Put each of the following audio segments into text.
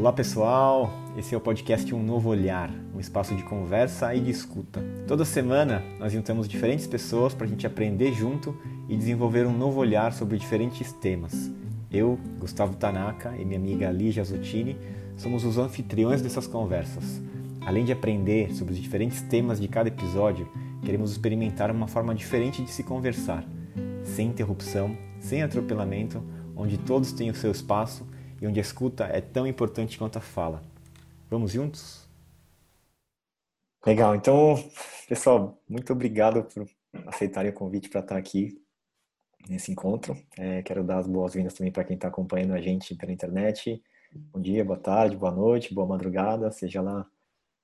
Olá pessoal, esse é o podcast Um Novo Olhar, um espaço de conversa e de escuta. Toda semana nós juntamos diferentes pessoas para a gente aprender junto e desenvolver um novo olhar sobre diferentes temas. Eu, Gustavo Tanaka e minha amiga Lígia Zottini somos os anfitriões dessas conversas. Além de aprender sobre os diferentes temas de cada episódio, queremos experimentar uma forma diferente de se conversar, sem interrupção, sem atropelamento, onde todos têm o seu espaço e onde a escuta é tão importante quanto a fala. Vamos juntos? Legal, então, pessoal, muito obrigado por aceitarem o convite para estar aqui nesse encontro. É, quero dar as boas-vindas também para quem está acompanhando a gente pela internet. Bom dia, boa tarde, boa noite, boa madrugada, seja lá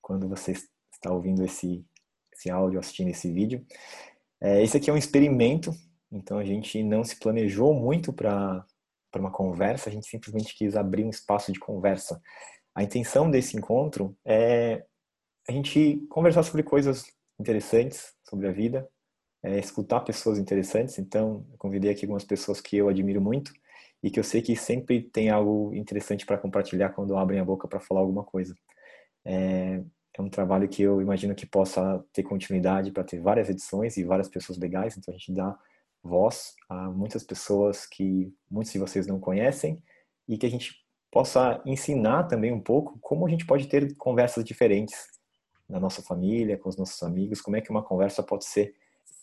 quando você está ouvindo esse, esse áudio, assistindo esse vídeo. É, esse aqui é um experimento, então a gente não se planejou muito para para uma conversa, a gente simplesmente quis abrir um espaço de conversa. A intenção desse encontro é a gente conversar sobre coisas interessantes sobre a vida, é, escutar pessoas interessantes. Então, eu convidei aqui algumas pessoas que eu admiro muito e que eu sei que sempre tem algo interessante para compartilhar quando abrem a boca para falar alguma coisa. É, é um trabalho que eu imagino que possa ter continuidade para ter várias edições e várias pessoas legais. Então, a gente dá voz a muitas pessoas que muitos de vocês não conhecem e que a gente possa ensinar também um pouco como a gente pode ter conversas diferentes na nossa família, com os nossos amigos, como é que uma conversa pode ser.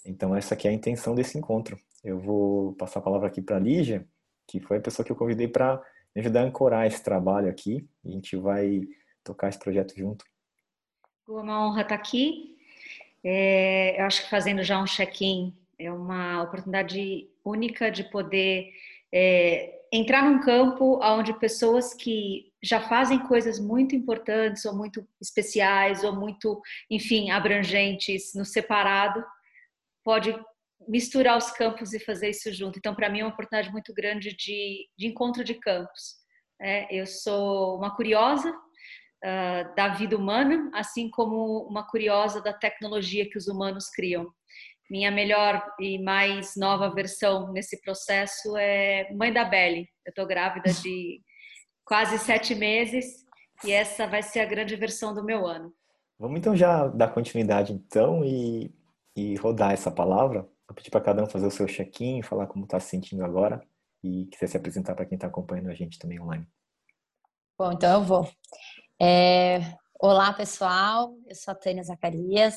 Então essa aqui é a intenção desse encontro. Eu vou passar a palavra aqui para Lígia, que foi a pessoa que eu convidei para me ajudar a ancorar esse trabalho aqui. A gente vai tocar esse projeto junto. Uma honra estar aqui. É, eu acho que fazendo já um check-in é uma oportunidade única de poder é, entrar num campo onde pessoas que já fazem coisas muito importantes ou muito especiais ou muito, enfim, abrangentes no separado, pode misturar os campos e fazer isso junto. Então, para mim, é uma oportunidade muito grande de, de encontro de campos. É, eu sou uma curiosa uh, da vida humana, assim como uma curiosa da tecnologia que os humanos criam. Minha melhor e mais nova versão nesse processo é Mãe da Belle. Eu estou grávida de quase sete meses e essa vai ser a grande versão do meu ano. Vamos então já dar continuidade então e, e rodar essa palavra. Vou pedir para cada um fazer o seu check-in, falar como está se sentindo agora e quiser se apresentar para quem está acompanhando a gente também online. Bom, então eu vou. É... Olá, pessoal. Eu sou a Tânia Zacarias,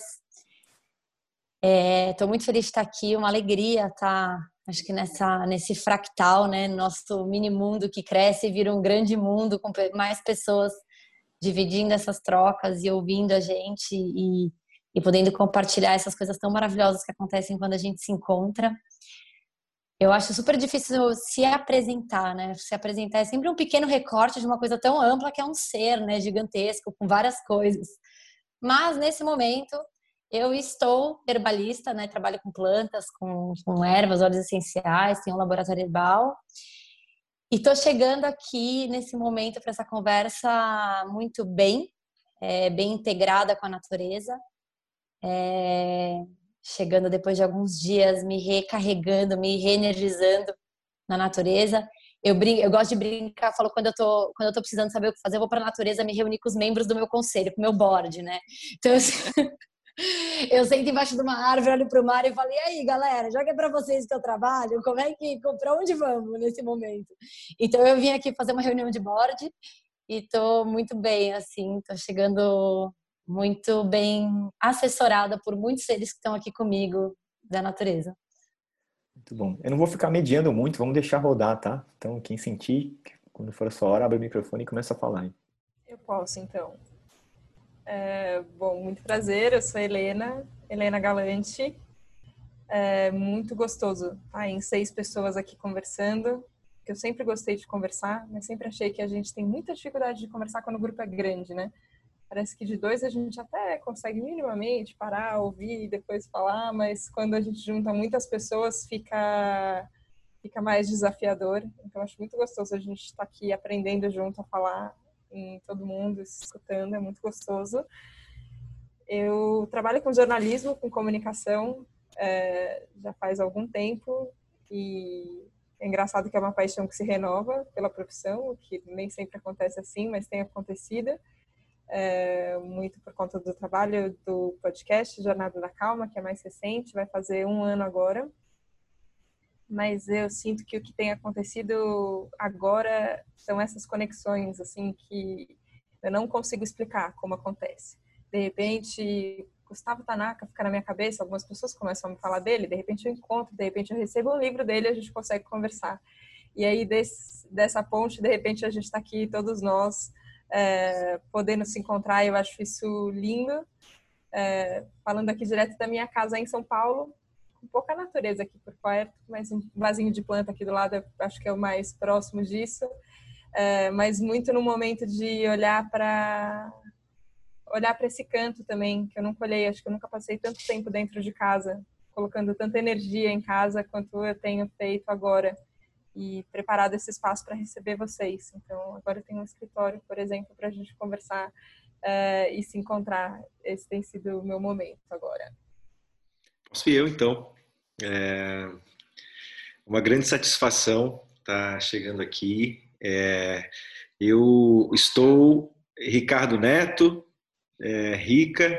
Estou é, muito feliz de estar aqui, uma alegria estar, acho que nessa, nesse fractal, né? Nosso mini mundo que cresce e vira um grande mundo com mais pessoas dividindo essas trocas e ouvindo a gente e, e podendo compartilhar essas coisas tão maravilhosas que acontecem quando a gente se encontra. Eu acho super difícil se apresentar, né? Se apresentar é sempre um pequeno recorte de uma coisa tão ampla que é um ser, né? Gigantesco, com várias coisas. Mas nesse momento eu estou herbalista, né? Trabalho com plantas, com, com ervas, óleos essenciais, tenho um laboratório herbal. E estou chegando aqui nesse momento para essa conversa muito bem, é, bem integrada com a natureza. É, chegando depois de alguns dias, me recarregando, me reenergizando na natureza. Eu, brinco, eu gosto de brincar, falo quando eu tô, quando eu tô precisando saber o que fazer, eu vou para a natureza me reunir com os membros do meu conselho, com o meu board, né? Então, assim, eu sento embaixo de uma árvore, olho para o mar e falo: e aí, galera, já que é para vocês que eu trabalho, como é que, para onde vamos nesse momento? Então, eu vim aqui fazer uma reunião de board e estou muito bem, assim, estou chegando muito bem assessorada por muitos seres que estão aqui comigo da natureza. Muito bom. Eu não vou ficar mediando muito, vamos deixar rodar, tá? Então, quem sentir, quando for a sua hora, abre o microfone e começa a falar. Eu posso, então. É, bom, muito prazer, eu sou Helena, Helena Galante. É muito gostoso estar em seis pessoas aqui conversando, eu sempre gostei de conversar, mas sempre achei que a gente tem muita dificuldade de conversar quando o grupo é grande, né? Parece que de dois a gente até consegue minimamente parar, ouvir e depois falar, mas quando a gente junta muitas pessoas fica fica mais desafiador. Então acho muito gostoso a gente estar aqui aprendendo junto a falar em todo mundo escutando, é muito gostoso. Eu trabalho com jornalismo, com comunicação, é, já faz algum tempo e É engraçado que é uma paixão que se renova pela profissão, o que nem sempre acontece assim, mas tem acontecido. É, muito por conta do trabalho do podcast Jornada da Calma, que é mais recente, vai fazer um ano agora. Mas eu sinto que o que tem acontecido agora são essas conexões, assim, que eu não consigo explicar como acontece. De repente, Gustavo Tanaka fica na minha cabeça, algumas pessoas começam a me falar dele, de repente eu encontro, de repente eu recebo um livro dele a gente consegue conversar. E aí, desse, dessa ponte, de repente a gente está aqui, todos nós, é, podendo se encontrar, eu acho isso lindo. É, falando aqui direto da minha casa em São Paulo, pouca natureza aqui por perto, mas um vasinho de planta aqui do lado, acho que é o mais próximo disso. É, mas muito no momento de olhar para olhar para esse canto também, que eu nunca olhei, acho que eu nunca passei tanto tempo dentro de casa, colocando tanta energia em casa quanto eu tenho feito agora e preparado esse espaço para receber vocês. Então, agora eu tenho um escritório, por exemplo, para a gente conversar uh, e se encontrar. Esse tem sido o meu momento agora. Posso ir eu, então. É uma grande satisfação estar tá chegando aqui. É, eu estou Ricardo Neto, é, rica.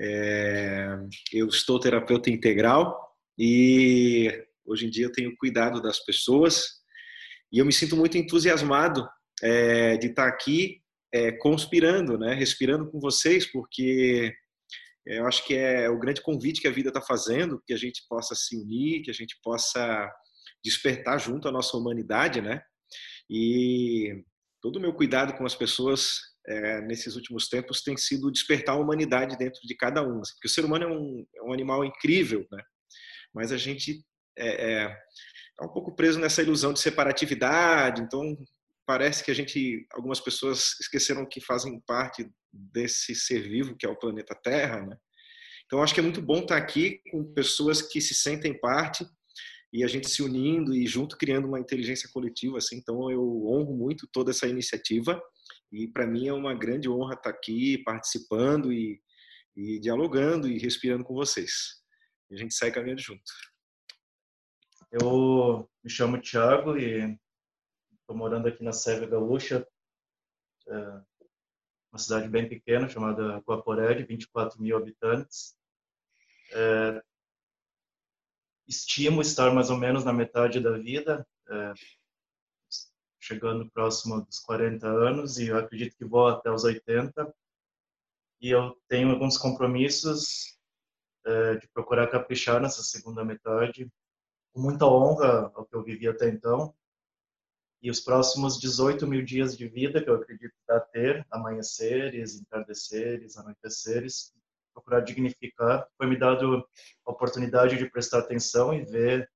É, eu estou terapeuta integral e hoje em dia eu tenho cuidado das pessoas e eu me sinto muito entusiasmado é, de estar aqui é, conspirando, né, respirando com vocês, porque eu acho que é o grande convite que a vida está fazendo, que a gente possa se unir, que a gente possa despertar junto a nossa humanidade, né? E todo o meu cuidado com as pessoas é, nesses últimos tempos tem sido despertar a humanidade dentro de cada um. Assim, porque o ser humano é um, é um animal incrível, né? mas a gente é, é, é, um pouco preso nessa ilusão de separatividade. Então, parece que a gente, algumas pessoas esqueceram que fazem parte desse ser vivo que é o planeta Terra. Né? Então, acho que é muito bom estar aqui com pessoas que se sentem parte e a gente se unindo e junto criando uma inteligência coletiva. Assim. Então, eu honro muito toda essa iniciativa e para mim é uma grande honra estar aqui participando e, e dialogando e respirando com vocês. A gente sai caminhando junto. Eu me chamo Thiago e estou morando aqui na Sérvia Gaúcha, é uma cidade bem pequena chamada Guaporé, de 24 mil habitantes. É, estimo estar mais ou menos na metade da vida. É, chegando próximo dos 40 anos e acredito que vou até os 80. E eu tenho alguns compromissos é, de procurar caprichar nessa segunda metade, com muita honra ao que eu vivi até então. E os próximos 18 mil dias de vida que eu acredito a ter, amanheceres, entardeceres, anoiteceres, procurar dignificar. Foi me dado a oportunidade de prestar atenção e ver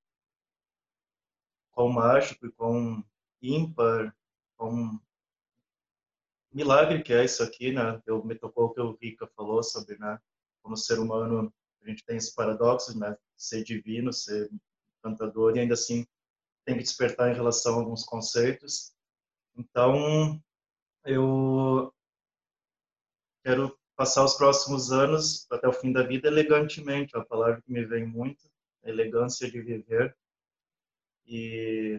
quão mágico e quão ímpar, um milagre que é isso aqui, né? Eu me tocou o que o Rica falou sobre, né? Como ser humano, a gente tem esse paradoxo, né? Ser divino, ser encantador e ainda assim tem que despertar em relação a alguns conceitos. Então, eu quero passar os próximos anos até o fim da vida elegantemente, é a palavra que me vem muito, elegância de viver. E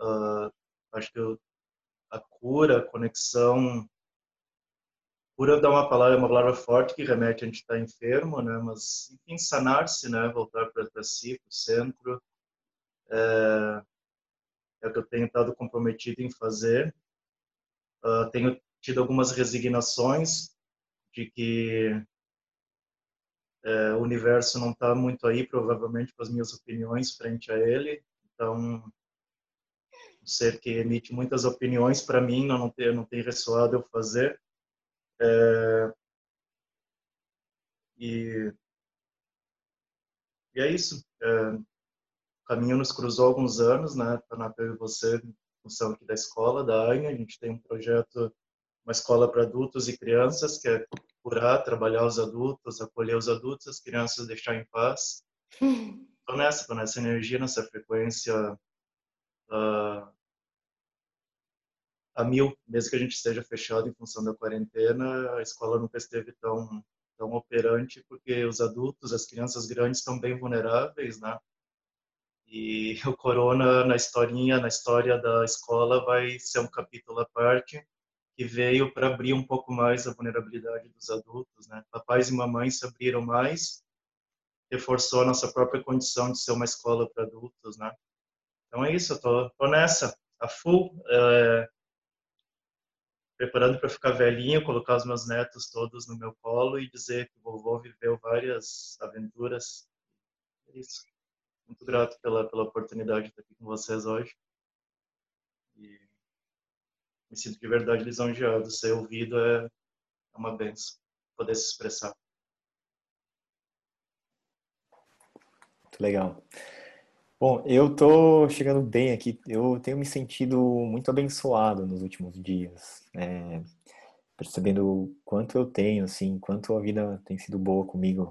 Uh, acho que eu, a cura, a conexão. Cura dá uma palavra, uma palavra forte que remete a gente estar tá enfermo, né? Mas, enfim, sanar-se, né? Voltar para si, para o centro. É, é o que eu tenho estado comprometido em fazer. Uh, tenho tido algumas resignações de que é, o universo não está muito aí, provavelmente, com as minhas opiniões frente a ele. Então, ser que emite muitas opiniões para mim não tem não tem ressoado eu fazer é, e e é isso é, caminho nos cruzou há alguns anos né? Para eu e você em função aqui da escola da ANHA a gente tem um projeto uma escola para adultos e crianças que é curar trabalhar os adultos acolher os adultos as crianças deixar em paz. Estou nessa, tô nessa energia, nessa frequência uh, a mil, mesmo que a gente esteja fechado em função da quarentena, a escola nunca esteve tão tão operante porque os adultos, as crianças grandes estão bem vulneráveis, né? E o corona na historinha, na história da escola, vai ser um capítulo à parte que veio para abrir um pouco mais a vulnerabilidade dos adultos, né? Papais e mamães se abriram mais, reforçou a nossa própria condição de ser uma escola para adultos, né? Então é isso, eu tô, tô nessa, a full, é, preparando para ficar velhinho, colocar os meus netos todos no meu colo e dizer que o vovô viveu várias aventuras. É isso. Muito grato pela, pela oportunidade de estar aqui com vocês hoje. E me sinto de verdade lisonjeado. Ser ouvido é, é uma benção. Poder se expressar. Muito legal. Bom, eu tô chegando bem aqui. Eu tenho me sentido muito abençoado nos últimos dias, é, percebendo o quanto eu tenho, assim, quanto a vida tem sido boa comigo.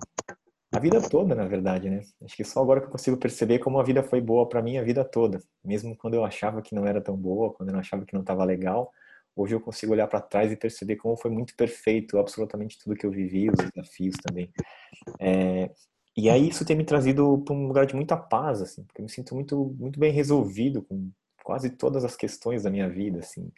A vida toda, na verdade, né? Acho que só agora que eu consigo perceber como a vida foi boa para mim a vida toda, mesmo quando eu achava que não era tão boa, quando eu achava que não estava legal. Hoje eu consigo olhar para trás e perceber como foi muito perfeito, absolutamente tudo que eu vivi, os desafios também. É, e aí isso tem me trazido para um lugar de muita paz, assim, porque eu me sinto muito, muito bem resolvido com quase todas as questões da minha vida, assim.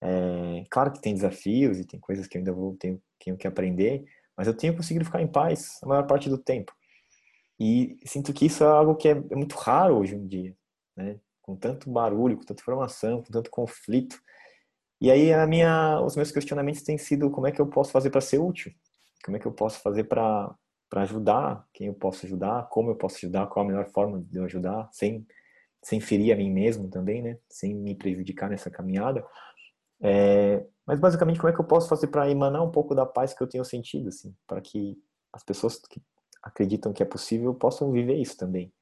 É, claro que tem desafios e tem coisas que eu ainda vou tenho, tenho que aprender, mas eu tenho conseguido ficar em paz a maior parte do tempo. E sinto que isso é algo que é, é muito raro hoje em dia, né? Com tanto barulho, com tanta informação, com tanto conflito. E aí a minha, os meus questionamentos têm sido como é que eu posso fazer para ser útil? Como é que eu posso fazer para para ajudar quem eu posso ajudar, como eu posso ajudar, qual a melhor forma de eu ajudar, sem, sem ferir a mim mesmo também, né? Sem me prejudicar nessa caminhada. É, mas basicamente, como é que eu posso fazer para emanar um pouco da paz que eu tenho sentido, assim, para que as pessoas que acreditam que é possível possam viver isso também.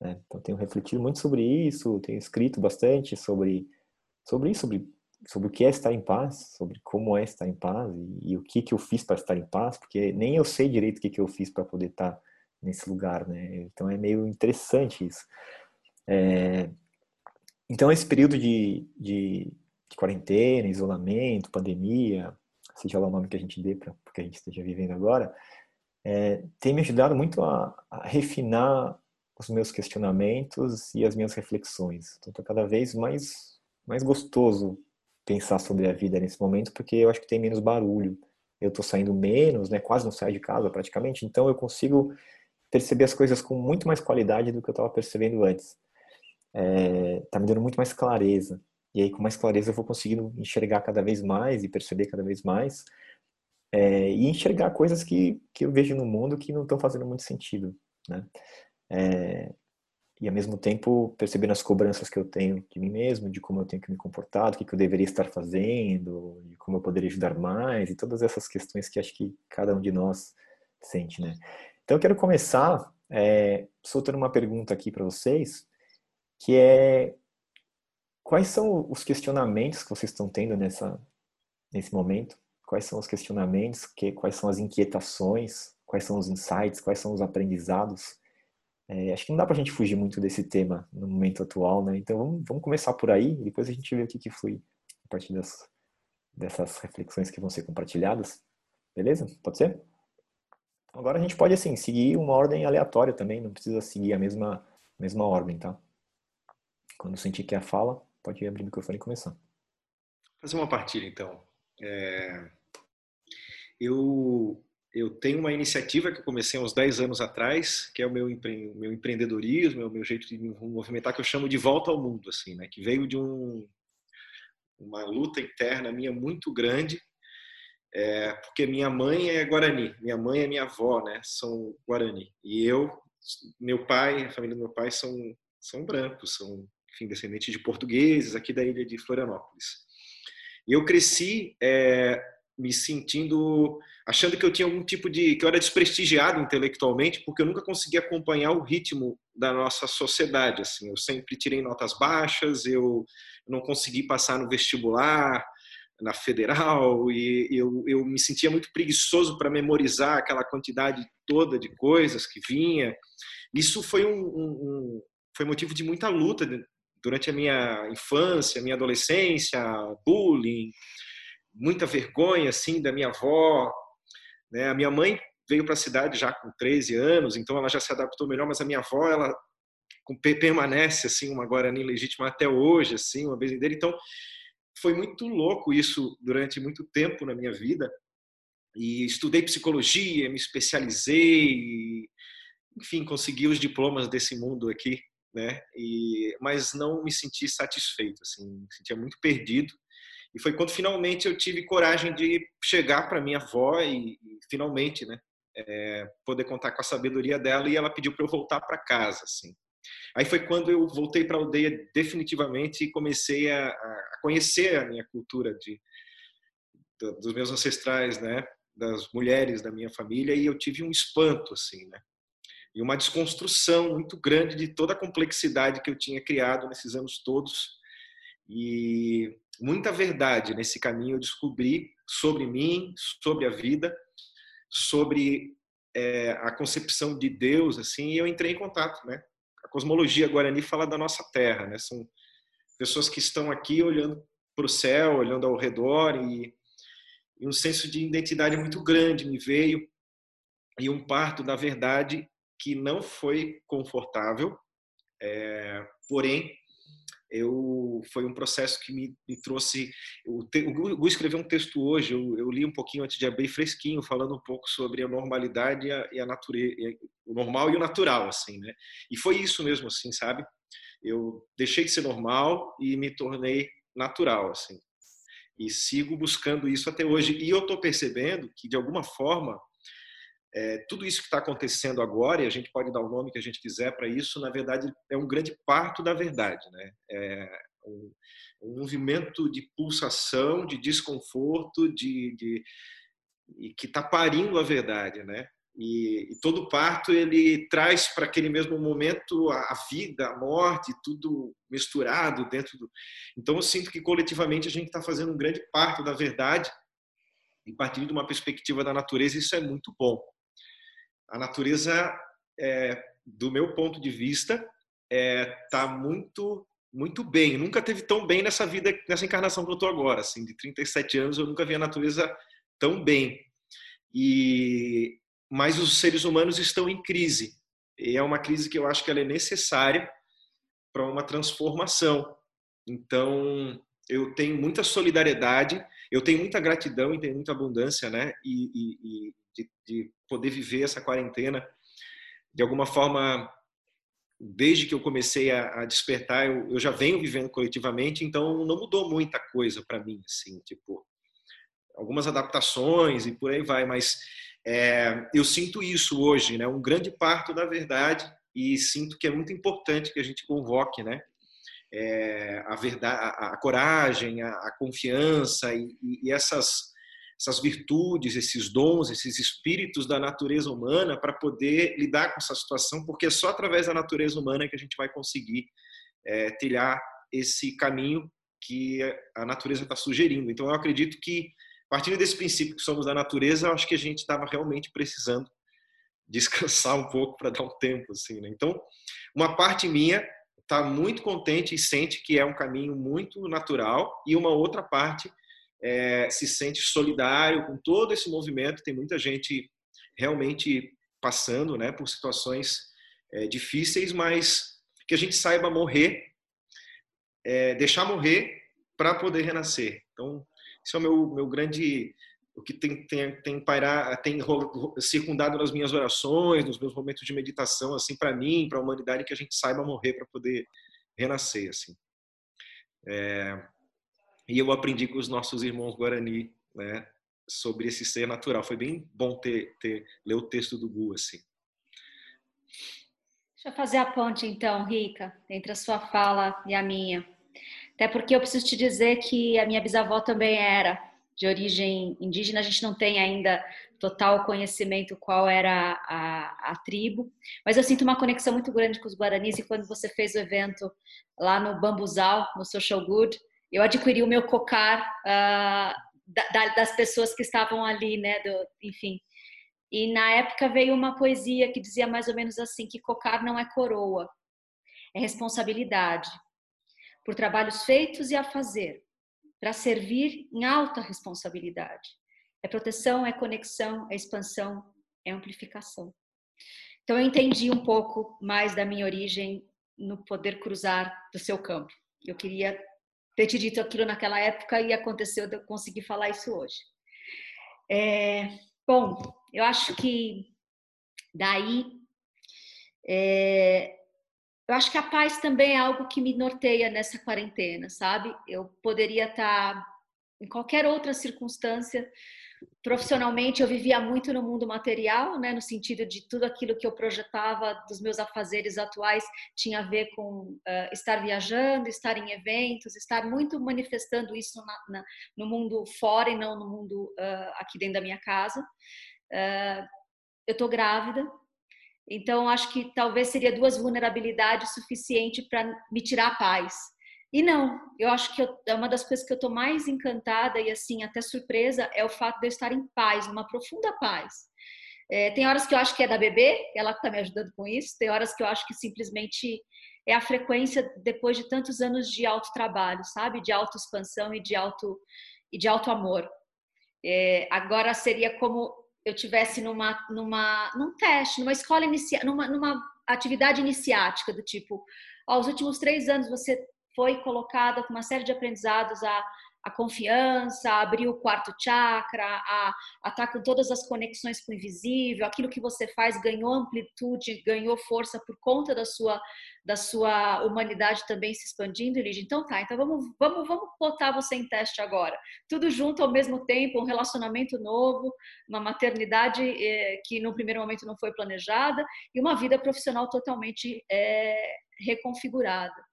Né? Então, tenho refletido muito sobre isso, tenho escrito bastante sobre sobre isso, sobre sobre o que é estar em paz, sobre como é estar em paz e, e o que que eu fiz para estar em paz, porque nem eu sei direito o que que eu fiz para poder estar nesse lugar, né? Então é meio interessante isso. É... Então esse período de, de, de, quarentena, isolamento, pandemia, seja lá o nome que a gente dê para o que a gente esteja vivendo agora, é, tem me ajudado muito a, a refinar os meus questionamentos e as minhas reflexões. Então, estou cada vez mais mais gostoso pensar sobre a vida nesse momento, porque eu acho que tem menos barulho. Eu estou saindo menos, né? Quase não saio de casa praticamente, então eu consigo perceber as coisas com muito mais qualidade do que eu estava percebendo antes. É, tá me dando muito mais clareza. E aí, com mais clareza, eu vou conseguindo enxergar cada vez mais e perceber cada vez mais. É, e enxergar coisas que, que eu vejo no mundo que não estão fazendo muito sentido. Né? É, e ao mesmo tempo percebendo as cobranças que eu tenho de mim mesmo, de como eu tenho que me comportar, do que, que eu deveria estar fazendo, de como eu poderia ajudar mais e todas essas questões que acho que cada um de nós sente, né? Então eu quero começar é, soltando uma pergunta aqui para vocês, que é quais são os questionamentos que vocês estão tendo nessa nesse momento? Quais são os questionamentos? Que, quais são as inquietações? Quais são os insights? Quais são os aprendizados é, acho que não dá para a gente fugir muito desse tema no momento atual, né? Então vamos, vamos começar por aí e depois a gente vê o que, que foi a partir das, dessas reflexões que vão ser compartilhadas. Beleza? Pode ser? Agora a gente pode, assim, seguir uma ordem aleatória também, não precisa seguir a mesma, mesma ordem, tá? Quando sentir que é a fala, pode abrir o microfone e começar. Fazer uma partilha, então. É... Eu eu tenho uma iniciativa que eu comecei há uns 10 anos atrás, que é o meu, empre... meu empreendedorismo, é o meu jeito de me movimentar, que eu chamo de volta ao mundo, assim, né? Que veio de um, uma luta interna minha muito grande, é, porque minha mãe é Guarani, minha mãe e minha avó, né? São Guarani. E eu, meu pai, a família do meu pai são, são brancos, são, enfim, descendentes de portugueses aqui da ilha de Florianópolis. E eu cresci é, me sentindo achando que eu tinha algum tipo de que eu era desprestigiado intelectualmente porque eu nunca conseguia acompanhar o ritmo da nossa sociedade assim eu sempre tirei notas baixas eu não consegui passar no vestibular na federal e eu, eu me sentia muito preguiçoso para memorizar aquela quantidade toda de coisas que vinha isso foi um, um foi motivo de muita luta durante a minha infância minha adolescência bullying muita vergonha assim da minha avó. Né? A minha mãe veio para a cidade já com 13 anos, então ela já se adaptou melhor, mas a minha avó ela permanece assim uma Guarani legítima até hoje, assim, uma benzedeira. Então, foi muito louco isso durante muito tempo na minha vida. E estudei psicologia, me especializei, enfim, consegui os diplomas desse mundo aqui, né? E mas não me senti satisfeito, assim, me sentia muito perdido. E foi quando finalmente eu tive coragem de chegar para minha avó e, e finalmente, né, é, poder contar com a sabedoria dela e ela pediu para eu voltar para casa, assim. Aí foi quando eu voltei para a aldeia definitivamente e comecei a, a, conhecer a minha cultura de, de, dos meus ancestrais, né, das mulheres da minha família e eu tive um espanto assim, né, e uma desconstrução muito grande de toda a complexidade que eu tinha criado nesses anos todos e muita verdade nesse caminho eu descobri sobre mim, sobre a vida, sobre é, a concepção de Deus assim e eu entrei em contato, né, cosmologia guarani fala da nossa terra, né? São pessoas que estão aqui olhando para o céu, olhando ao redor e, e, um senso de identidade muito grande me veio e um parto da verdade que não foi confortável, é, porém eu foi um processo que me, me trouxe. O, Gu escreveu um texto hoje, eu, eu, li um pouquinho antes de abrir fresquinho, falando um pouco sobre a normalidade e a, e a natureza, o normal e o natural, assim, né? E foi isso mesmo, assim, sabe? Eu deixei de ser normal e me tornei natural, assim. E sigo buscando isso até hoje. E eu estou percebendo que, de alguma forma, é, tudo isso que está acontecendo agora, e a gente pode dar o nome que a gente quiser para isso, na verdade, é um grande parto da verdade. Né? É um, um movimento de pulsação, de desconforto, de, de e que está parindo a verdade. Né? E, e, todo parto ele traz para aquele mesmo momento a, a, vida, a morte, tudo misturado dentro do. Então eu sinto que coletivamente a gente está fazendo um grande parto da verdade e partindo de uma perspectiva da natureza isso é muito bom a natureza, é, do meu ponto de vista, está é, muito muito bem. Nunca teve tão bem nessa vida, nessa encarnação que eu estou agora. Assim, de 37 anos, eu nunca vi a natureza tão bem. E mas os seres humanos estão em crise. E é uma crise que eu acho que ela é necessária para uma transformação. Então, eu tenho muita solidariedade, eu tenho muita gratidão e tenho muita abundância, né? E, e, de, de poder viver essa quarentena. De alguma forma, desde que eu comecei a, a despertar, eu, eu, já venho vivendo coletivamente, então não mudou muita coisa para mim, assim, tipo, algumas adaptações e por aí vai, mas é, eu sinto isso hoje, né, um grande parto da verdade e sinto que é muito importante que a gente convoque, né, é, a verdade, a, a coragem, a, a confiança e, e essas essas virtudes, esses dons, esses espíritos da natureza humana para poder lidar com essa situação, porque é só através da natureza humana que a gente vai conseguir é, trilhar esse caminho que a natureza está sugerindo. Então, eu acredito que, partindo desse princípio que somos da natureza, eu acho que a gente estava realmente precisando descansar um pouco para dar um tempo, assim, né? Então, uma parte minha está muito contente e sente que é um caminho muito natural e uma outra parte é, se sente solidário com todo esse movimento. Tem muita gente realmente passando né, por situações é, difíceis, mas que a gente saiba morrer, é, deixar morrer para poder renascer. Então, esse é o meu, meu grande o que tem tem tem, pairar, tem circundado nas minhas orações, nos meus momentos de meditação, assim, para mim, para a humanidade, que a gente saiba morrer para poder renascer, assim. É, e eu aprendi com os nossos irmãos Guarani, né, sobre esse ser natural. Foi bem bom ter, ter ler o texto do Gu, assim. Deixa eu fazer a ponte, então, Rica, entre a sua fala e a minha. Até porque eu preciso te dizer que a minha bisavó também era de origem indígena, a gente não tem ainda total conhecimento qual era a, a, tribo, mas eu sinto uma conexão muito grande com os guaranis e quando você fez o evento lá no Bambuzal, no Social Good, eu adquiri o meu cocar uh, da, das pessoas que estavam ali, né? Do, enfim. E na época veio uma poesia que dizia mais ou menos assim: que cocar não é coroa, é responsabilidade por trabalhos feitos e a fazer, para servir em alta responsabilidade. É proteção, é conexão, é expansão, é amplificação. Então eu entendi um pouco mais da minha origem no poder cruzar do seu campo. Eu queria ter te dito aquilo naquela época e aconteceu de eu conseguir falar isso hoje. É, bom, eu acho que daí é, eu acho que a paz também é algo que me norteia nessa quarentena, sabe? Eu poderia estar em qualquer outra circunstância Profissionalmente, eu vivia muito no mundo material, né, no sentido de tudo aquilo que eu projetava dos meus afazeres atuais tinha a ver com uh, estar viajando, estar em eventos, estar muito manifestando isso na, na, no mundo fora e não no mundo uh, aqui dentro da minha casa. Uh, eu estou grávida, então acho que talvez seria duas vulnerabilidades suficiente para me tirar a paz e não, eu acho que eu, é uma das coisas que eu estou mais encantada e assim até surpresa é o fato de eu estar em paz, numa profunda paz. É, tem horas que eu acho que é da bebê, ela está me ajudando com isso. Tem horas que eu acho que simplesmente é a frequência depois de tantos anos de alto trabalho, sabe, de auto expansão e de auto e de alto amor. É, agora seria como eu tivesse numa numa num teste, numa escola inicial, numa, numa atividade iniciática do tipo, aos últimos três anos você foi colocada com uma série de aprendizados a, a confiança, a abrir o quarto chakra, a, estar tá com todas as conexões com o invisível, aquilo que você faz ganhou amplitude, ganhou força por conta da sua da sua humanidade também se expandindo, Lígia. Então tá, então vamos, vamos, vamos botar você em teste agora. Tudo junto ao mesmo tempo, um relacionamento novo, uma maternidade eh, que no primeiro momento não foi planejada e uma vida profissional totalmente eh, reconfigurada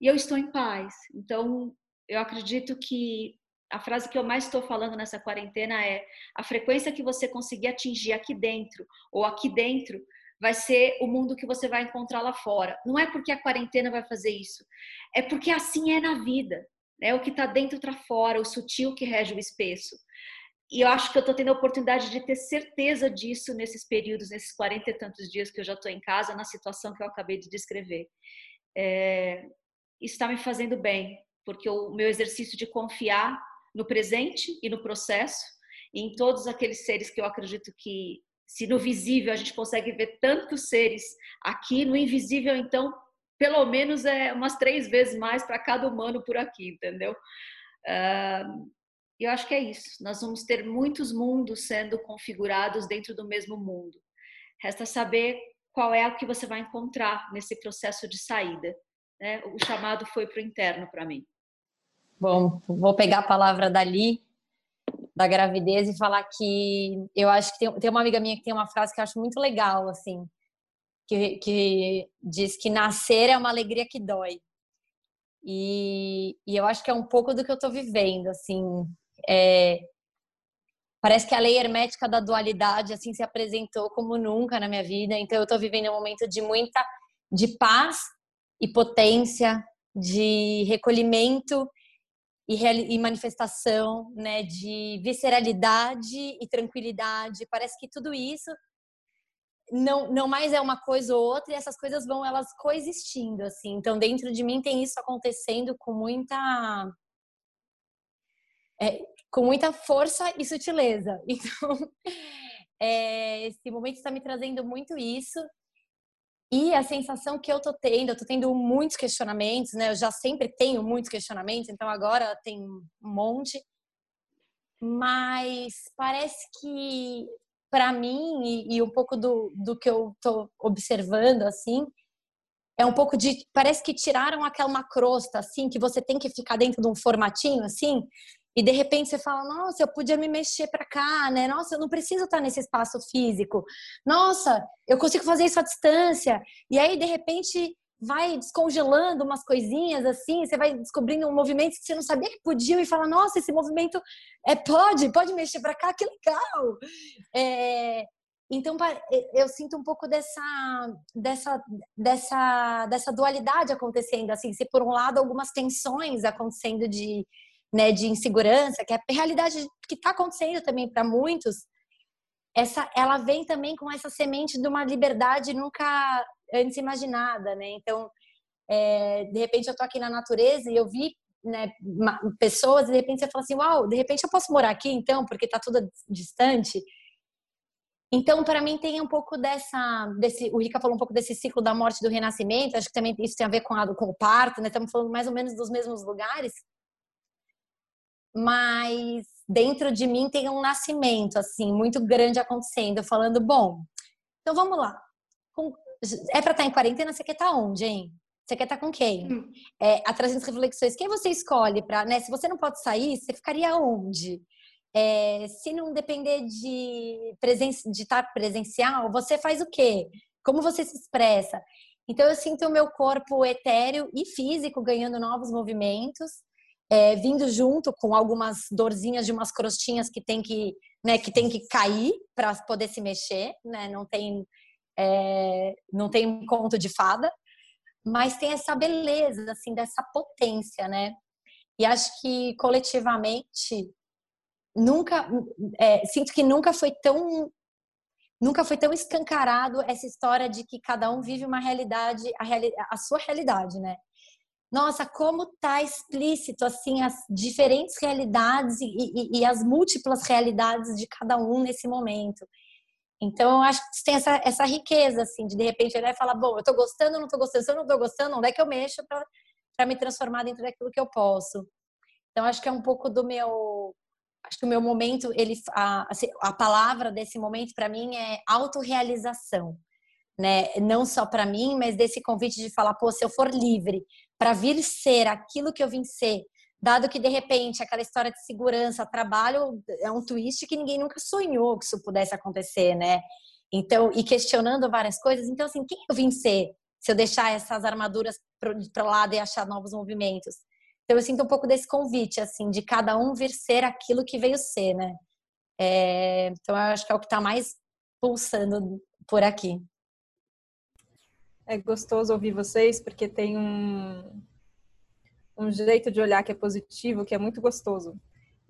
e eu estou em paz. Então, eu acredito que a frase que eu mais estou falando nessa quarentena é: a frequência que você conseguir atingir aqui dentro ou aqui dentro vai ser o mundo que você vai encontrar lá fora. Não é porque a quarentena vai fazer isso, é porque assim é na vida. É o que está dentro está fora, o sutil que rege o espesso. E eu acho que eu estou tendo a oportunidade de ter certeza disso nesses períodos, nesses 40 e tantos dias que eu já estou em casa, na situação que eu acabei de descrever. É, isso está me fazendo bem, porque o meu exercício de confiar no presente e no processo, e em todos aqueles seres que eu acredito que, se no visível a gente consegue ver tantos seres aqui, no invisível, então, pelo menos é umas três vezes mais para cada humano por aqui, entendeu? Uh, eu acho que é isso. Nós vamos ter muitos mundos sendo configurados dentro do mesmo mundo. Resta saber qual é o que você vai encontrar nesse processo de saída né, o chamado foi para o interno para mim. Bom, vou pegar a palavra dali, da gravidez, e falar que eu acho que tem, tem uma amiga minha que tem uma frase que eu acho muito legal, assim, que, que diz que nascer é uma alegria que dói. E, e eu acho que é um pouco do que eu estou vivendo, assim. É, parece que a lei hermética da dualidade assim se apresentou como nunca na minha vida. Então eu estou vivendo um momento de muita de paz e potência, de recolhimento e, manifestação, né, de visceralidade e tranquilidade. Parece que tudo isso não, não mais é uma coisa ou outra e essas coisas vão elas coexistindo assim. Então dentro de mim tem isso acontecendo com muita é, com muita força e sutileza. Então é, esse momento está me trazendo muito isso e a sensação que eu tô tendo, eu tô tendo muitos questionamentos, né? Eu já sempre tenho muitos questionamentos, então agora tem um monte. Mas parece que para mim e, e, um pouco do, do que eu tô observando assim, é um pouco de parece que tiraram aquela crosta assim que você tem que ficar dentro de um formatinho assim e de repente você fala, nossa, eu podia me mexer para cá, né? Nossa, eu não preciso estar nesse espaço físico. Nossa, eu consigo fazer isso à distância. E aí, de repente, vai descongelando umas coisinhas assim, você vai descobrindo um movimento que você não sabia que podia e fala, nossa, esse movimento é pode, pode mexer para cá, que legal. É, então eu sinto um pouco dessa dessa dessa dessa dualidade acontecendo assim, se por um lado algumas tensões acontecendo de né, de insegurança, que é a realidade que está acontecendo também para muitos, essa, ela vem também com essa semente de uma liberdade nunca antes imaginada, né? Então, é, de repente eu tô aqui na natureza e eu vi né, pessoas e de repente você fala assim, uau, de repente eu posso morar aqui então, porque tá tudo distante. Então, para mim, tem um pouco dessa. Desse, o Rica falou um pouco desse ciclo da morte do renascimento. Acho que também isso tem a ver com, a, com o parto, né? Estamos falando mais ou menos dos mesmos lugares. Mas dentro de mim tem um nascimento, assim, muito grande acontecendo. Falando, bom, então vamos lá. É para estar tá em quarentena, você quer estar tá onde, hein? Você quer estar tá com quem? Hum. É, atrás das reflexões, quem você escolhe para, né? Se você não pode sair, você ficaria onde? É, se não depender de, presen de estar presencial, você faz o quê? Como você se expressa? Então eu sinto o meu corpo etéreo e físico ganhando novos movimentos, é, vindo junto com algumas dorzinhas de umas crostinhas que tem que, né, que tem que cair para poder se mexer, né? Não tem é, não tem conto de fada, mas tem essa beleza assim dessa potência, né? E acho que coletivamente nunca é, sinto que nunca foi tão nunca foi tão escancarado essa história de que cada um vive uma realidade a, reali a sua realidade né nossa como tá explícito assim as diferentes realidades e, e, e, as múltiplas realidades de cada um nesse momento então eu acho que tem essa, essa riqueza assim de de repente olhar e falar bom eu tô gostando não tô gostando se eu não tô gostando onde é que eu mexo para me transformar dentro daquilo que eu posso então acho que é um pouco do meu acho que o meu momento, ele, a, assim, a palavra desse momento para mim é autorrealização. Né? Não só para mim, mas desse convite de falar, pô, se eu for livre para vir ser aquilo que eu vim ser, dado que de repente aquela história de segurança, trabalho é um twist que ninguém nunca sonhou que isso pudesse acontecer, né? Então, e questionando várias coisas, então assim, quem eu vim ser se eu deixar essas armaduras para lado e achar novos movimentos? Então eu sinto um pouco desse convite, assim, de cada um vir ser aquilo que veio ser, né? É, então eu acho que é o que está mais pulsando por aqui. É gostoso ouvir vocês porque tem um, um jeito de olhar que é positivo, que é muito gostoso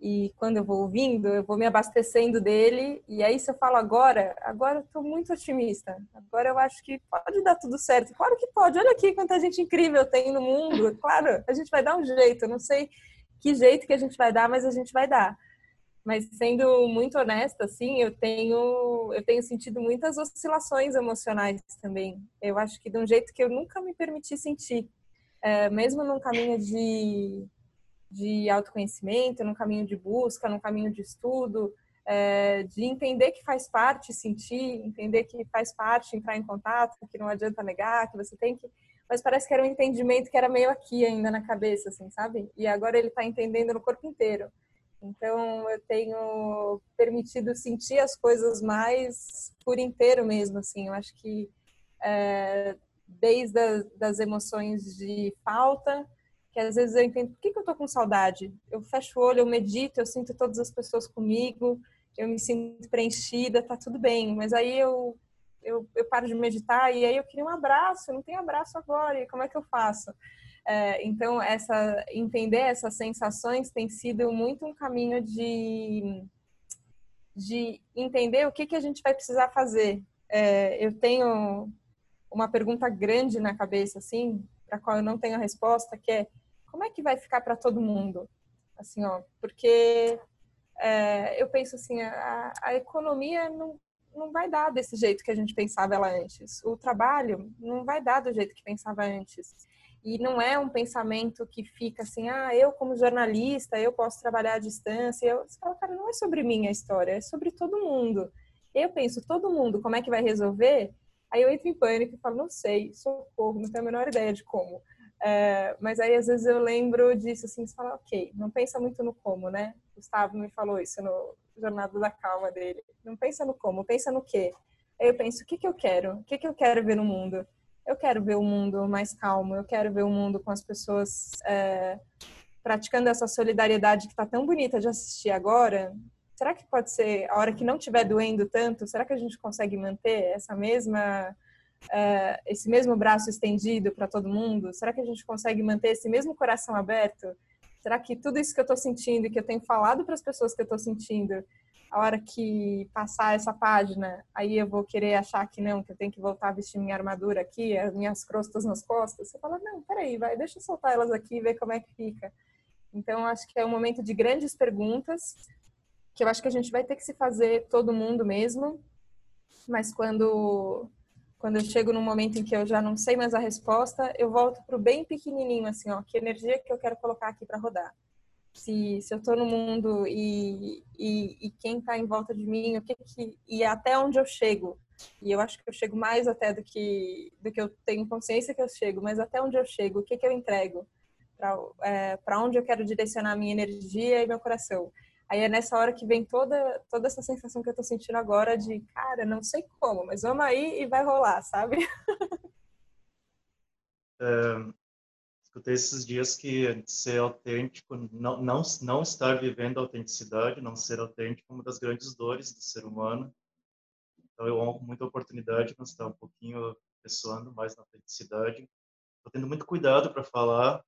e quando eu vou ouvindo, eu vou me abastecendo dele. E aí, se eu falo agora, agora eu tô muito otimista. Agora eu acho que pode dar tudo certo. Claro que pode. Olha aqui quanta gente incrível tem no mundo. Claro, a gente vai dar um jeito. Eu não sei que jeito que a gente vai dar, mas a gente vai dar. Mas sendo muito honesta, assim, eu tenho eu tenho sentido muitas oscilações emocionais também. Eu acho que de um jeito que eu nunca me permiti sentir, é, mesmo num caminho de de autoconhecimento, num caminho de busca, num caminho de estudo, é, de entender que faz parte sentir, entender que faz parte entrar em contato, que não adianta negar, que você tem que. Mas parece que era um entendimento que era meio aqui ainda na cabeça, assim, sabe? E agora ele está entendendo no corpo inteiro. Então eu tenho permitido sentir as coisas mais por inteiro mesmo, assim. Eu acho que é, desde as das emoções de falta que às vezes eu entendo por que, que eu tô com saudade. Eu fecho o olho, eu medito, eu sinto todas as pessoas comigo, eu me sinto preenchida, tá tudo bem. Mas aí eu, eu, eu paro de meditar e aí eu queria um abraço, eu não tenho abraço agora, e como é que eu faço? É, então, essa, entender essas sensações tem sido muito um caminho de, de entender o que, que a gente vai precisar fazer. É, eu tenho uma pergunta grande na cabeça, assim, para qual eu não tenho a resposta, que é como é que vai ficar para todo mundo? Assim, ó, porque é, eu penso assim, a, a economia não, não vai dar desse jeito que a gente pensava ela antes. O trabalho não vai dar do jeito que pensava antes. E não é um pensamento que fica assim, ah, eu como jornalista, eu posso trabalhar à distância. Eu, você fala, cara, não é sobre mim a história, é sobre todo mundo. Eu penso, todo mundo, como é que vai resolver? Aí eu entro em pânico e falo, não sei, socorro, não tenho a menor ideia de como. É, mas aí às vezes eu lembro disso assim, você fala, ok, não pensa muito no como, né? Gustavo me falou isso no Jornada da Calma dele. Não pensa no como, pensa no quê. Aí eu penso, o que, que eu quero? O que, que eu quero ver no mundo? Eu quero ver o mundo mais calmo, eu quero ver o mundo com as pessoas é, praticando essa solidariedade que está tão bonita de assistir agora. Será que pode ser a hora que não estiver doendo tanto? Será que a gente consegue manter essa mesma uh, esse mesmo braço estendido para todo mundo? Será que a gente consegue manter esse mesmo coração aberto? Será que tudo isso que eu estou sentindo e que eu tenho falado para as pessoas que eu estou sentindo, a hora que passar essa página, aí eu vou querer achar que não, que eu tenho que voltar a vestir minha armadura aqui, as minhas crostas nas costas? Você fala, não, peraí, vai, deixa eu soltar elas aqui e ver como é que fica. Então, acho que é um momento de grandes perguntas, que eu acho que a gente vai ter que se fazer todo mundo mesmo, mas quando quando eu chego num momento em que eu já não sei mais a resposta, eu volto pro bem pequenininho assim, ó, que energia que eu quero colocar aqui para rodar. Se, se eu estou no mundo e, e, e quem está em volta de mim, o que que e até onde eu chego. E eu acho que eu chego mais até do que do que eu tenho consciência que eu chego, mas até onde eu chego, o que que eu entrego para é, para onde eu quero direcionar minha energia e meu coração. Aí é nessa hora que vem toda, toda essa sensação que eu tô sentindo agora de, cara, não sei como, mas vamos aí e vai rolar, sabe? É, escutei esses dias que ser autêntico, não, não, não estar vivendo a autenticidade, não ser autêntico é uma das grandes dores do ser humano. Então eu honro muito a oportunidade de estar um pouquinho pessoando mais na autenticidade. Estou tendo muito cuidado para falar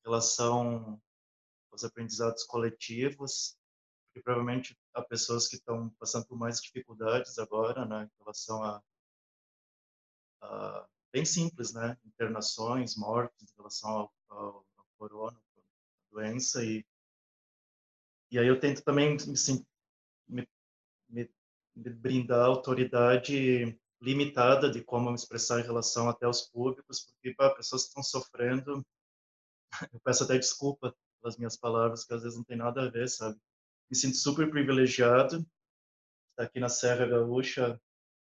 em relação os aprendizados coletivos, porque provavelmente há pessoas que estão passando por mais dificuldades agora, né, em relação a, a bem simples, né, internações, mortes, em relação ao, ao, ao corona, a doença e e aí eu tento também me, me, me brindar autoridade limitada de como me expressar em relação até aos públicos, porque para pessoas que estão sofrendo, eu peço até desculpa pelas minhas palavras, que às vezes não tem nada a ver, sabe? Me sinto super privilegiado. Estar aqui na Serra Gaúcha,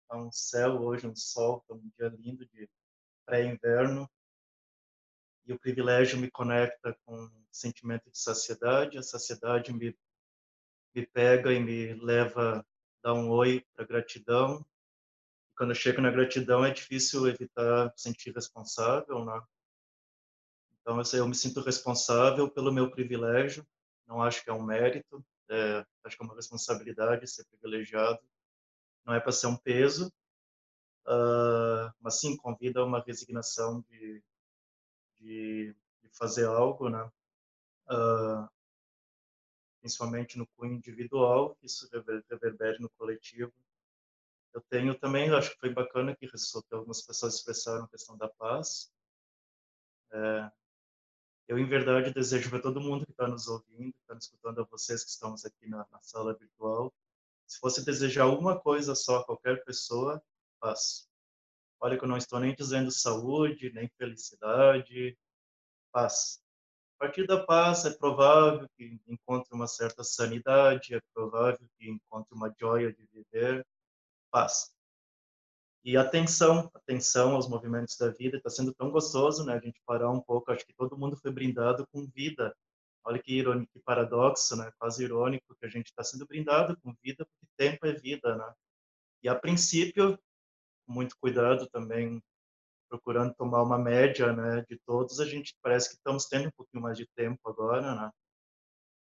há um céu hoje, um sol, tá um dia lindo de pré-inverno. E o privilégio me conecta com um sentimento de saciedade. A saciedade me, me pega e me leva a dar um oi para gratidão. E quando eu chego na gratidão, é difícil evitar sentir responsável, né? Então, eu me sinto responsável pelo meu privilégio, não acho que é um mérito, é, acho que é uma responsabilidade ser privilegiado. Não é para ser um peso, uh, mas sim convida a uma resignação de, de, de fazer algo, né? Uh, principalmente no cunho individual, que isso reverbere no coletivo. Eu tenho também, acho que foi bacana que algumas pessoas expressaram a questão da paz. É, eu, em verdade, desejo para todo mundo que está nos ouvindo, que está escutando, a vocês que estamos aqui na, na, sala virtual, se fosse desejar uma coisa só a qualquer pessoa, paz. Olha que eu não estou nem dizendo saúde, nem felicidade, paz. A partir da paz, é provável que encontre uma certa sanidade, é provável que encontre uma joia de viver, paz. E atenção, atenção aos movimentos da vida, está sendo tão gostoso, né? A gente parar um pouco, acho que todo mundo foi brindado com vida. Olha que irônico, que paradoxo, né? Quase irônico que a gente está sendo brindado com vida, porque tempo é vida, né? E a princípio, com muito cuidado também, procurando tomar uma média, né, de todos, a gente parece que estamos tendo um pouquinho mais de tempo agora, né?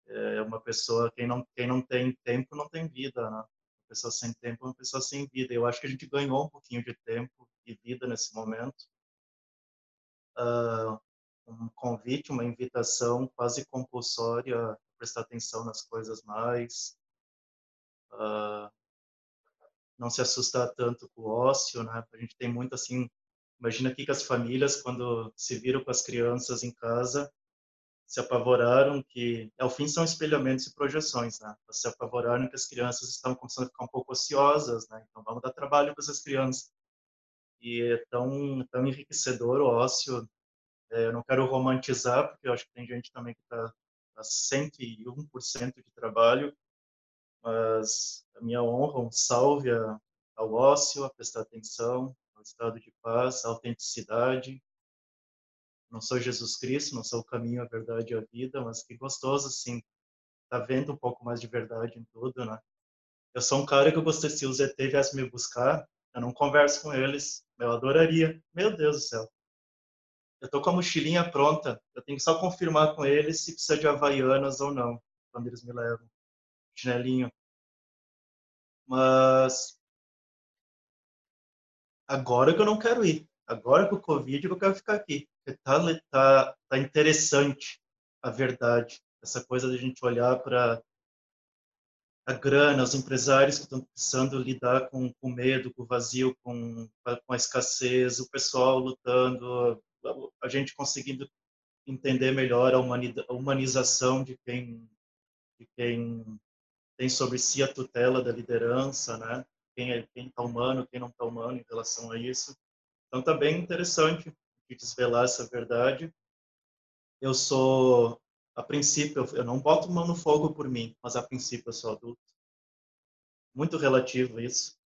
É uma pessoa, quem não, quem não tem tempo não tem vida, né? pessoa sem tempo é uma pessoa sem vida. Eu acho que a gente ganhou um pouquinho de tempo e vida nesse momento. Uh, um convite, uma invitação quase compulsória a prestar atenção nas coisas mais, uh, não se assustar tanto com o ócio, né? A gente tem muito assim, imagina aqui que as famílias quando se viram com as crianças em casa, se apavoraram que, ao fim, são espelhamentos e projeções, né? Se apavoraram que as crianças estão começando a ficar um pouco ociosas, né? Então, vamos dar trabalho para essas crianças. E é tão, tão enriquecedor o ócio. É, eu não quero romantizar, porque eu acho que tem gente também que está a 101% de trabalho, mas a minha honra, um salve ao ócio, a prestar atenção, ao estado de paz, à autenticidade, não sou Jesus Cristo, não sou o caminho, a verdade e a vida, mas que gostoso, assim, tá vendo um pouco mais de verdade em tudo, né? Eu sou um cara que eu gostaria, se o ZT viesse me buscar, eu não converso com eles, eu adoraria. Meu Deus do céu. Eu tô com a mochilinha pronta, eu tenho que só confirmar com eles se precisa de Havaianas ou não, quando eles me levam. Chinelinho. Mas agora que eu não quero ir. Agora com o Covid eu quero ficar aqui tá, tá, tá interessante a verdade, essa coisa de a gente olhar para a grana, os empresários que estão precisando lidar com o medo, com o vazio, com, com a escassez, o pessoal lutando, a gente conseguindo entender melhor a, humanização de quem, de quem tem sobre si a tutela da liderança, né? quem é quem está humano, quem não está humano em relação a isso. Então tá bem interessante de desvelar essa verdade. Eu sou, a princípio, eu não boto mão no fogo por mim, mas a princípio eu sou adulto. Muito relativo isso.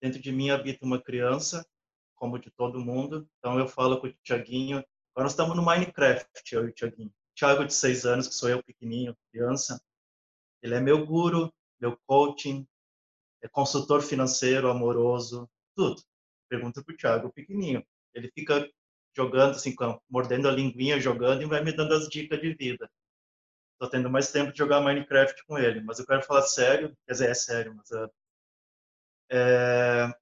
Dentro de mim habita uma criança, como de todo mundo. Então eu falo com o Tiaguinho. Agora nós estamos no Minecraft, eu e o Tiaguinho. Tiago de seis anos, que sou eu pequenininho, criança. Ele é meu guru, meu coaching, é consultor financeiro, amoroso, tudo. Pergunta pro Thiago pequenininho. Ele fica jogando assim, mordendo a linguinha, jogando e vai me dando as dicas de vida. Tô tendo mais tempo de jogar Minecraft com ele, mas eu quero falar sério, quer dizer, é sério, mas uh, é...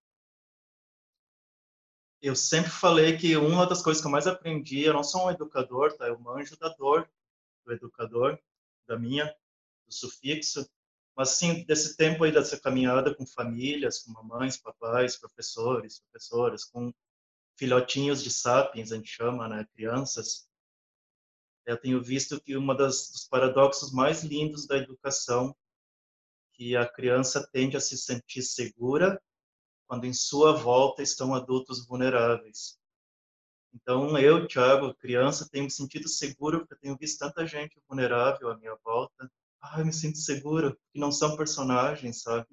eu sempre falei que uma das coisas que eu mais aprendi, eu não sou um educador, tá? Eu manjo da dor do educador, da minha, do sufixo, mas sim desse tempo aí dessa caminhada com famílias, com mamães, papais, professores, professoras, com filhotinhos de sapiens, a gente chama, né, crianças. Eu tenho visto que uma das dos paradoxos mais lindos da educação que a criança tende a se sentir segura quando em sua volta estão adultos vulneráveis. Então, eu, Thiago, criança, tenho me sentido seguro porque tenho visto tanta gente vulnerável à minha volta, ah, eu me sinto seguro, que não são personagens, sabe?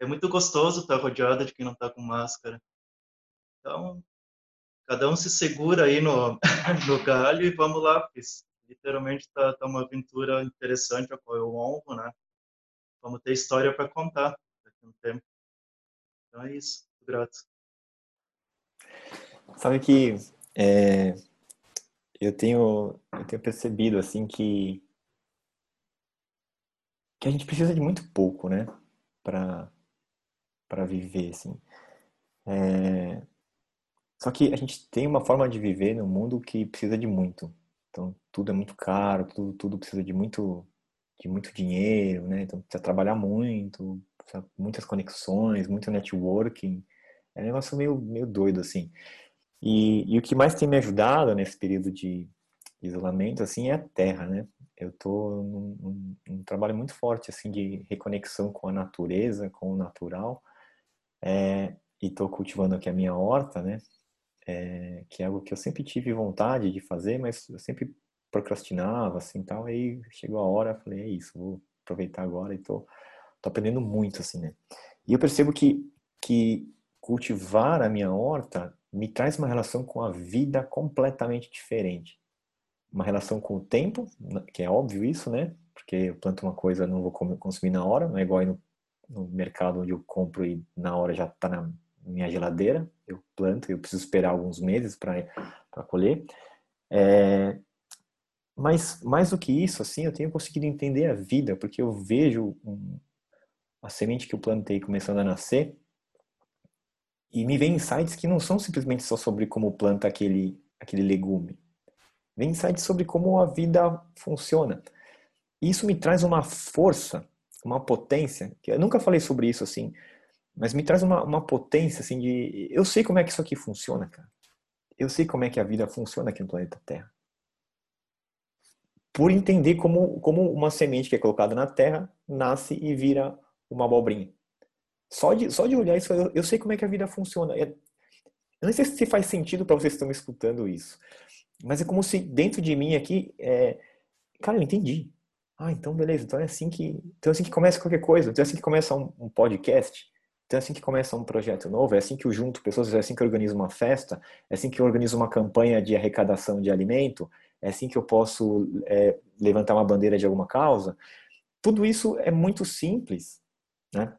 É muito gostoso estar rodeada de quem não está com máscara. Então, cada um se segura aí no, no galho e vamos lá, porque literalmente está tá uma aventura interessante a qual eu honro, né? Vamos ter história para contar daqui a um tempo. Então é isso, grato. Sabe que é, eu tenho eu tenho percebido assim que que a gente precisa de muito pouco, né, para para viver, assim. É... Só que a gente tem uma forma de viver no mundo que precisa de muito. Então tudo é muito caro, tudo, tudo precisa de muito de muito dinheiro, né? Então precisa trabalhar muito, precisa muitas conexões, muito networking. É um negócio meio meio doido assim. E, e o que mais tem me ajudado nesse período de isolamento assim é a terra, né? eu tô num, num, num, trabalho muito forte assim de reconexão com a natureza, com o natural, é, e estou cultivando aqui a minha horta, né? É, que é algo que eu sempre tive vontade de fazer, mas eu sempre procrastinava, assim, tal. Aí chegou a hora, falei, é isso, vou aproveitar agora e tô, tô aprendendo muito, assim, né? E eu percebo que que cultivar a minha horta me traz uma relação com a vida completamente diferente uma relação com o tempo, que é óbvio isso, né? Porque eu planto uma coisa, não vou consumir na hora, não é igual aí no, no mercado onde eu compro e na hora já está na minha geladeira. Eu planto, eu preciso esperar alguns meses para colher. É, mas mais do que isso, assim, eu tenho conseguido entender a vida, porque eu vejo um, a semente que eu plantei começando a nascer e me vem insights que não são simplesmente só sobre como planta aquele aquele legume, Vem insights sobre como a vida funciona. E isso me traz uma força, uma potência, que eu nunca falei sobre isso assim, mas me traz uma, uma potência assim de. Eu sei como é que isso aqui funciona, cara. Eu sei como é que a vida funciona aqui no planeta Terra. Por entender como, como uma semente que é colocada na Terra nasce e vira uma abobrinha. Só de, só de olhar isso, eu, eu sei como é que a vida funciona. Eu não sei se faz sentido para vocês que estão escutando isso. Mas é como se dentro de mim aqui, é... cara, eu entendi. Ah, então beleza. Então é assim que, então é assim que começa qualquer coisa. Então é assim que começa um, um podcast. Então é assim que começa um projeto novo. É assim que eu junto pessoas. É assim que eu organizo uma festa. É assim que eu organizo uma campanha de arrecadação de alimento. É assim que eu posso é, levantar uma bandeira de alguma causa. Tudo isso é muito simples, né?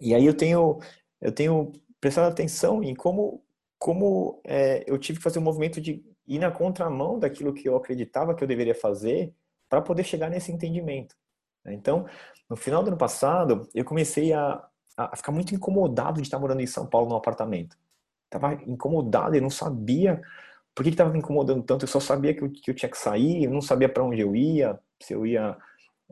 E aí eu tenho eu tenho prestado atenção em como como é, eu tive que fazer um movimento de ir na contramão daquilo que eu acreditava que eu deveria fazer para poder chegar nesse entendimento. Né? Então, no final do ano passado, eu comecei a, a ficar muito incomodado de estar morando em São Paulo no apartamento. Estava incomodado, eu não sabia por que estava me incomodando tanto. Eu só sabia que eu, que eu tinha que sair, eu não sabia para onde eu ia, se eu ia.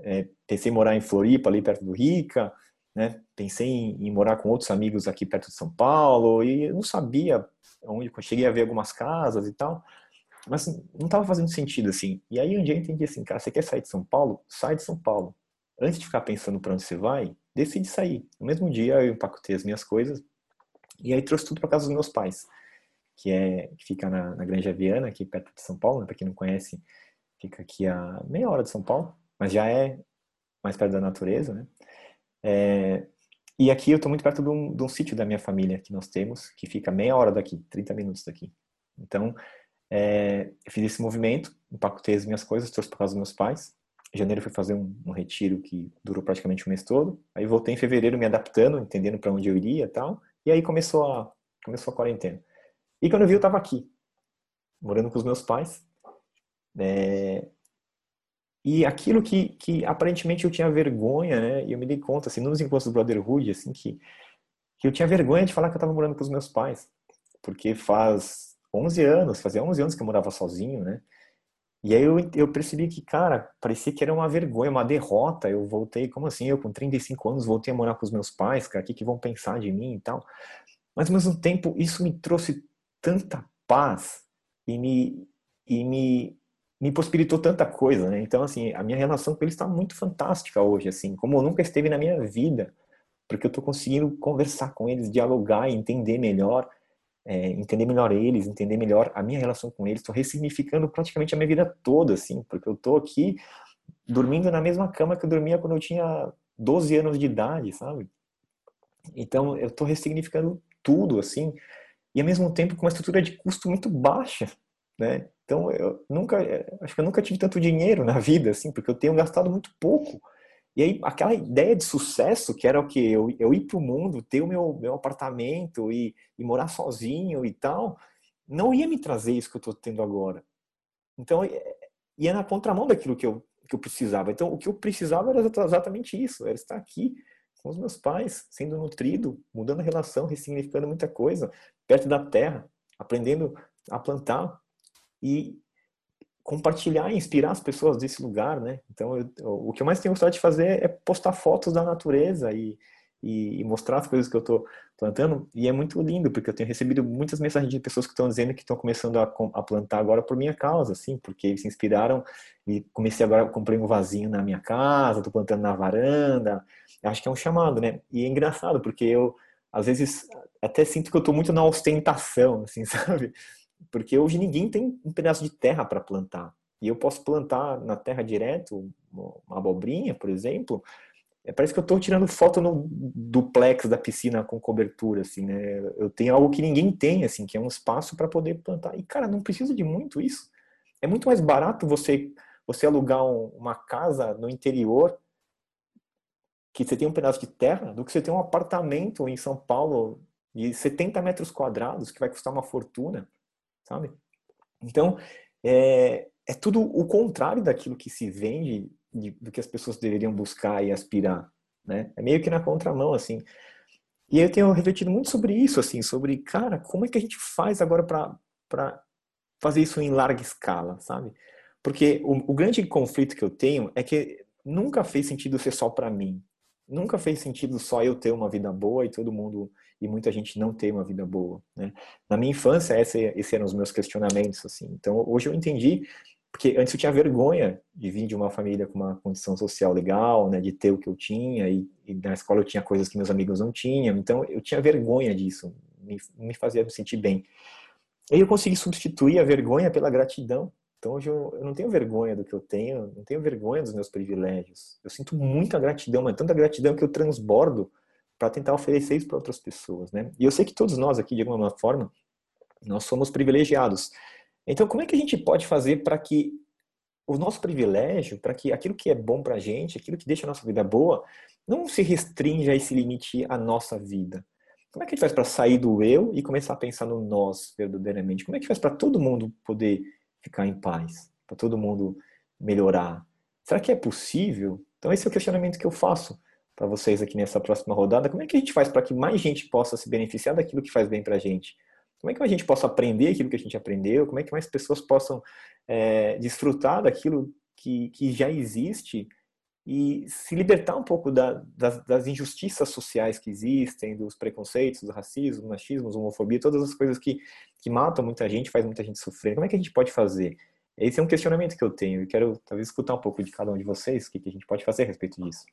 É, pensei em morar em Floripa, ali perto do Rica, né? Pensei em, em, morar com outros amigos aqui perto de São Paulo, e eu não sabia onde. Cheguei a ver algumas casas e tal. Mas assim, não estava fazendo sentido assim. E aí um dia eu entendi assim, cara, você quer sair de São Paulo? Sai de São Paulo. Antes de ficar pensando para onde você vai, decidi sair. No mesmo dia eu empacotei as minhas coisas e aí trouxe tudo para casa dos meus pais, que é que fica na, na Granja Viana, aqui perto de São Paulo, né? para quem não conhece, fica aqui a meia hora de São Paulo, mas já é mais perto da natureza, né? É, e aqui eu estou muito perto de um, de um sítio da minha família que nós temos, que fica meia hora daqui, 30 minutos daqui. Então, é, eu fiz esse movimento, empacotei as minhas coisas, trouxe para casa dos meus pais. Em janeiro fui fazer um, um, retiro que durou praticamente um mês todo. Aí voltei em fevereiro me adaptando, entendendo para onde eu iria e tal. E aí começou a, começou a quarentena. E quando eu vi, eu estava aqui, morando com os meus pais. É, e aquilo que, que aparentemente eu tinha vergonha, né? E eu me dei conta, assim, nos encontros do Brotherhood, assim, que, que eu tinha vergonha de falar que eu estava morando com os meus pais. Porque faz 11 anos, fazia 11 anos que eu morava sozinho, né? E aí eu, eu percebi que, cara, parecia que era uma vergonha, uma derrota. Eu voltei, como assim? Eu com 35 anos voltei a morar com os meus pais, cara, o que, que vão pensar de mim e tal. Mas ao mesmo tempo, isso me trouxe tanta paz e me, e me, me possibilitou tanta coisa, né? Então, assim, a minha relação com eles está muito fantástica hoje, assim, como nunca esteve na minha vida, porque eu estou conseguindo conversar com eles, dialogar e entender melhor, é, entender melhor eles, entender melhor a minha relação com eles. Estou ressignificando praticamente a minha vida toda, assim, porque eu estou aqui dormindo na mesma cama que eu dormia quando eu tinha 12 anos de idade, sabe? Então, eu estou ressignificando tudo, assim, e ao mesmo tempo com uma estrutura de custo muito baixa, né? Então, eu nunca, acho que eu nunca tive tanto dinheiro na vida, assim, porque eu tenho gastado muito pouco. E aí, aquela ideia de sucesso, que era o que? Eu, eu ir para o mundo, ter o meu, meu apartamento e, e morar sozinho e tal, não ia me trazer isso que eu estou tendo agora. Então, ia na contramão daquilo que eu, que eu precisava. Então, o que eu precisava era exatamente isso, era estar aqui com os meus pais, sendo nutrido, mudando a relação, ressignificando muita coisa, perto da terra, aprendendo a plantar, e compartilhar e inspirar as pessoas desse lugar, né? Então, eu, o que eu mais tenho gostado de fazer é postar fotos da natureza e, e, mostrar as coisas que eu estou plantando. E é muito lindo, porque eu tenho recebido muitas mensagens de pessoas que estão dizendo que estão começando a, a, plantar agora por minha causa, assim, porque eles se inspiraram e comecei agora, comprei um vasinho na minha casa, estou plantando na varanda. Acho que é um chamado, né? E é engraçado, porque eu, às vezes, até sinto que eu estou muito na ostentação, assim, sabe? Porque hoje ninguém tem um pedaço de terra para plantar. E eu posso plantar na terra direto, uma abobrinha, por exemplo. É, parece que eu estou tirando foto no duplex da piscina com cobertura, assim, né? Eu tenho algo que ninguém tem, assim, que é um espaço para poder plantar. E, cara, não precisa de muito isso. É muito mais barato você, você alugar um, uma casa no interior que você tem um pedaço de terra do que você ter um apartamento em São Paulo de 70 metros quadrados que vai custar uma fortuna sabe? Então, é, é tudo o contrário daquilo que se vende, de, do que as pessoas deveriam buscar e aspirar, né? É meio que na contramão, assim. E eu tenho refletido muito sobre isso, assim, sobre, cara, como é que a gente faz agora para fazer isso em larga escala, sabe? Porque o, o grande conflito que eu tenho é que nunca fez sentido ser só para mim. Nunca fez sentido só eu ter uma vida boa e todo mundo e muita gente não tem uma vida boa, né? Na minha infância, esse, esses eram os meus questionamentos, assim. Então, hoje eu entendi, porque antes eu tinha vergonha de vir de uma família com uma condição social legal, né? De ter o que eu tinha e, e na escola eu tinha coisas que meus amigos não tinham. Então, eu tinha vergonha disso, me, me fazia me sentir bem. E eu consegui substituir a vergonha pela gratidão. Então hoje eu, eu, não tenho vergonha do que eu tenho, não tenho vergonha dos meus privilégios. Eu sinto muita gratidão, mas tanta gratidão que eu transbordo para tentar oferecer isso para outras pessoas, né? E eu sei que todos nós aqui, de alguma forma, nós somos privilegiados. Então, como é que a gente pode fazer para que o nosso privilégio, para que aquilo que é bom para a gente, aquilo que deixa a nossa vida boa, não se restrinja e se limite à nossa vida? Como é que a gente faz para sair do eu e começar a pensar no nós verdadeiramente? Como é que faz para todo mundo poder ficar em paz? Para todo mundo melhorar? Será que é possível? Então, esse é o questionamento que eu faço para vocês aqui nessa próxima rodada. Como é que a gente faz para que mais gente possa se beneficiar daquilo que faz bem para a gente? Como é que a gente possa aprender aquilo que a gente aprendeu? Como é que mais pessoas possam é, desfrutar daquilo que, que já existe e se libertar um pouco da, das, das, injustiças sociais que existem, dos preconceitos, do racismo, machismo, homofobia, todas as coisas que, que matam muita gente, faz muita gente sofrer. Como é que a gente pode fazer? Esse é um questionamento que eu tenho e quero talvez escutar um pouco de cada um de vocês, o que, que a gente pode fazer a respeito disso.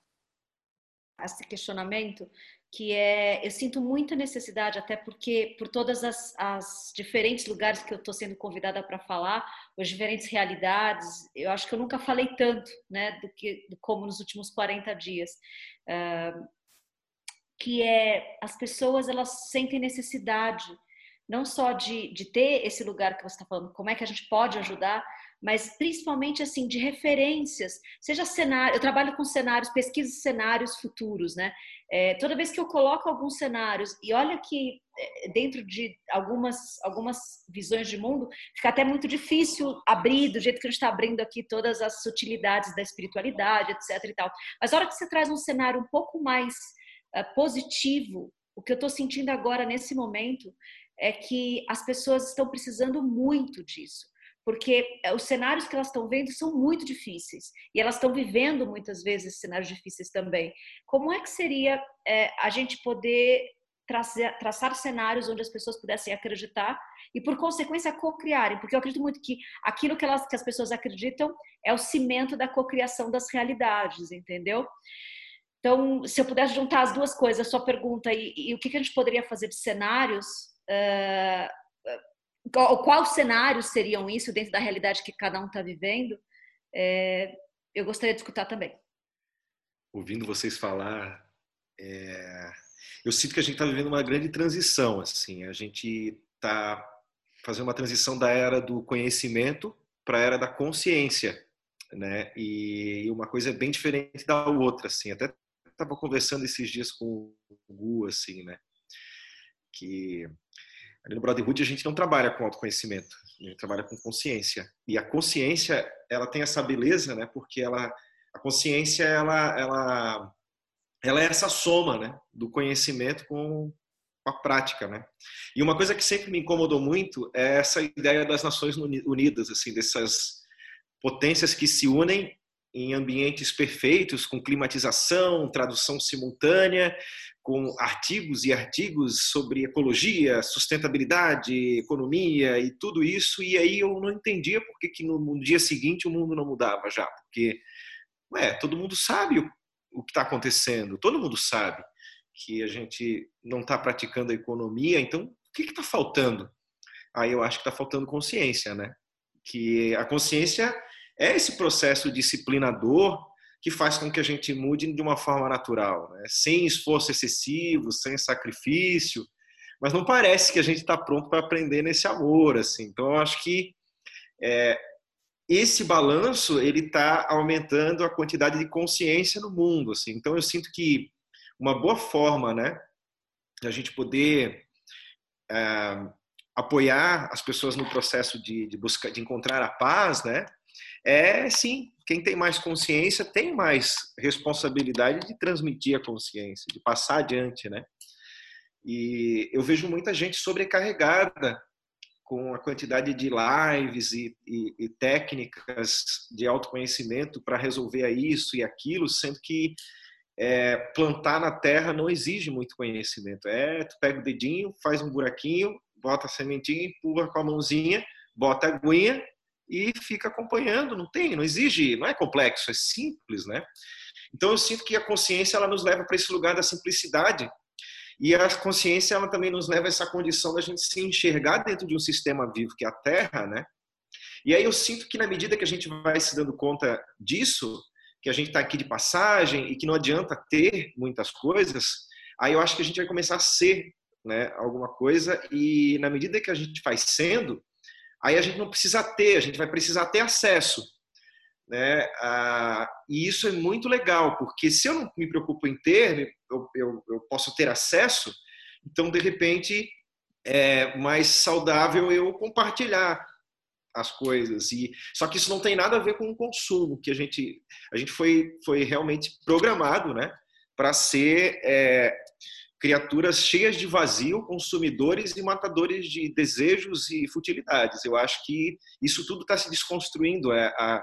Esse questionamento que é eu sinto muita necessidade até porque por todas as, as diferentes lugares que eu estou sendo convidada para falar as diferentes realidades eu acho que eu nunca falei tanto né do que do como nos últimos 40 dias. Uh, que é as pessoas elas sentem necessidade não só de, de ter esse lugar que você está falando como é que a gente pode ajudar mas principalmente assim de referências, seja cenário, eu trabalho com cenários, pesquisa cenários futuros, né? É, toda vez que eu coloco alguns cenários e olha que é, dentro de algumas algumas visões de mundo fica até muito difícil abrir do jeito que a gente está abrindo aqui todas as sutilidades da espiritualidade, etc. e tal. Mas a hora que você traz um cenário um pouco mais uh, positivo, o que eu estou sentindo agora nesse momento é que as pessoas estão precisando muito disso porque eh, os cenários que elas estão vendo são muito difíceis e elas estão vivendo muitas vezes cenários difíceis também. Como é que seria é, a gente poder traçar, traçar, cenários onde as pessoas pudessem acreditar e, por consequência, co-criarem? Porque eu acredito muito que aquilo que, elas, que as pessoas acreditam é o cimento da cocriação das realidades, entendeu? Então, se eu pudesse juntar as duas coisas, a sua pergunta e, e o que, que, a gente poderia fazer de cenários. Uh, qual, qual cenários seriam isso dentro da realidade que cada um está vivendo, é, eu gostaria de escutar também. Ouvindo vocês falar, é, eu sinto que a gente está vivendo uma grande transição. Assim, a gente está fazendo uma transição da era do conhecimento para a era da consciência, né? E uma coisa é bem diferente da outra, assim. Até estava conversando esses dias com o Gu, assim, né? Que Ali no Brotherhood a gente não trabalha com autoconhecimento, a gente trabalha com consciência. E a consciência, ela tem essa beleza, né? Porque ela, a consciência, ela, ela, ela é essa soma, né? Do conhecimento com a prática, né? E uma coisa que sempre me incomodou muito é essa ideia das Nações Unidas, assim, dessas potências que se unem em ambientes perfeitos, com climatização, tradução simultânea, com artigos e artigos sobre ecologia, sustentabilidade, economia e tudo isso, e aí eu não entendia por que, que no, dia seguinte o mundo não mudava já, porque ué, todo mundo sabe o, o que está acontecendo, todo mundo sabe que a gente não está praticando a economia, então o que está faltando? Aí eu acho que está faltando consciência, né? Que a consciência é esse processo disciplinador que faz com que a gente mude de uma forma natural, né? sem esforço excessivo, sem sacrifício, mas não parece que a gente está pronto para aprender nesse amor, assim. Então, eu acho que é, esse balanço ele está aumentando a quantidade de consciência no mundo, assim. Então, eu sinto que uma boa forma, né, a gente poder é, apoiar as pessoas no processo de, de buscar, de encontrar a paz, né, é sim, quem tem mais consciência tem mais responsabilidade de transmitir a consciência, de passar adiante, né? E eu vejo muita gente sobrecarregada com a quantidade de lives e, e, e técnicas de autoconhecimento para resolver isso e aquilo, sendo que é, plantar na terra não exige muito conhecimento. É, tu pega o dedinho, faz um buraquinho, bota a sementinha, empurra com a mãozinha, bota a aguinha e fica acompanhando. Não tem, não exige, não é complexo, é simples, né? Então eu sinto que a consciência ela nos leva para esse lugar da simplicidade e a consciência ela também nos leva a essa condição da gente se enxergar dentro de um sistema vivo que é a Terra, né? E aí eu sinto que na medida que a gente vai se dando conta disso, que a gente está aqui de passagem e que não adianta ter muitas coisas, aí eu acho que a gente vai começar a ser né, alguma coisa e na medida que a gente vai sendo, aí a gente não precisa ter, a gente vai precisar ter acesso. Né? Ah, e isso é muito legal, porque se eu não me preocupo em ter, eu, eu, eu posso ter acesso, então de repente é mais saudável eu compartilhar as coisas e só que isso não tem nada a ver com o consumo que a gente a gente foi foi realmente programado né para ser é, criaturas cheias de vazio, consumidores e matadores de desejos e futilidades. Eu acho que isso tudo está se desconstruindo, é, a,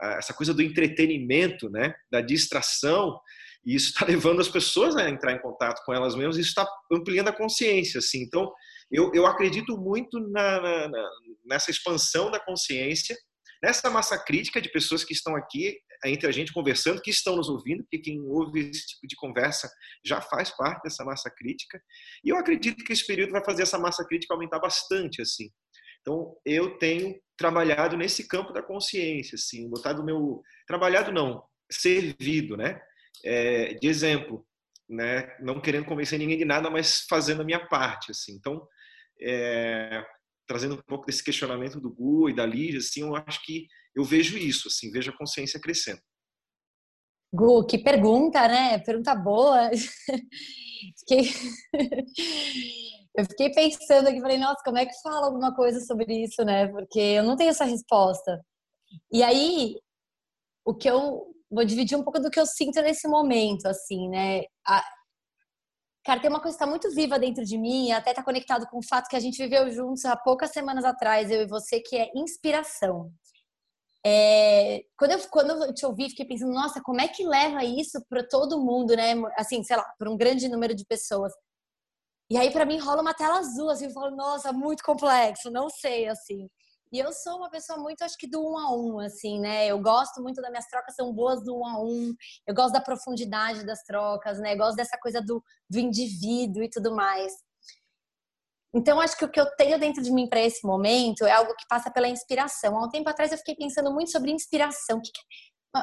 a, essa coisa do entretenimento, né, da distração, e isso está levando as pessoas a entrar em contato com elas mesmas, isso está ampliando a consciência. Assim. Então, eu, eu acredito muito na, na, nessa expansão da consciência, nessa massa crítica de pessoas que estão aqui entre a gente conversando, que estão nos ouvindo, porque quem ouve esse tipo de conversa já faz parte dessa massa crítica. E eu acredito que esse período vai fazer essa massa crítica aumentar bastante, assim. Então, eu tenho trabalhado nesse campo da consciência, assim, botado meu trabalhado não, servido, né? É, de exemplo, né? Não querendo convencer ninguém de nada, mas fazendo a minha parte, assim. Então, é, trazendo um pouco desse questionamento do Gu e da Lígia, assim, eu acho que eu vejo isso, assim, vejo a consciência crescendo. Gu, que pergunta, né? Pergunta boa. fiquei... eu fiquei pensando aqui, falei, nossa, como é que fala alguma coisa sobre isso, né? Porque eu não tenho essa resposta. E aí, o que eu vou dividir um pouco do que eu sinto nesse momento, assim, né? A... Cara, tem uma coisa que está muito viva dentro de mim, até está conectado com o fato que a gente viveu juntos há poucas semanas atrás, eu e você, que é inspiração. É, quando, eu, quando eu te ouvi, fiquei pensando, nossa, como é que leva isso para todo mundo, né? Assim, sei lá, para um grande número de pessoas. E aí, para mim, rola uma tela azul, assim, eu falo, nossa, muito complexo, não sei, assim. E eu sou uma pessoa muito, acho que do um a um, assim, né? Eu gosto muito das minhas trocas, são boas do um a um. Eu gosto da profundidade das trocas, né? Eu gosto dessa coisa do, do indivíduo e tudo mais. Então, acho que o que eu tenho dentro de mim para esse momento é algo que passa pela inspiração. Há um tempo atrás eu fiquei pensando muito sobre inspiração. Que que...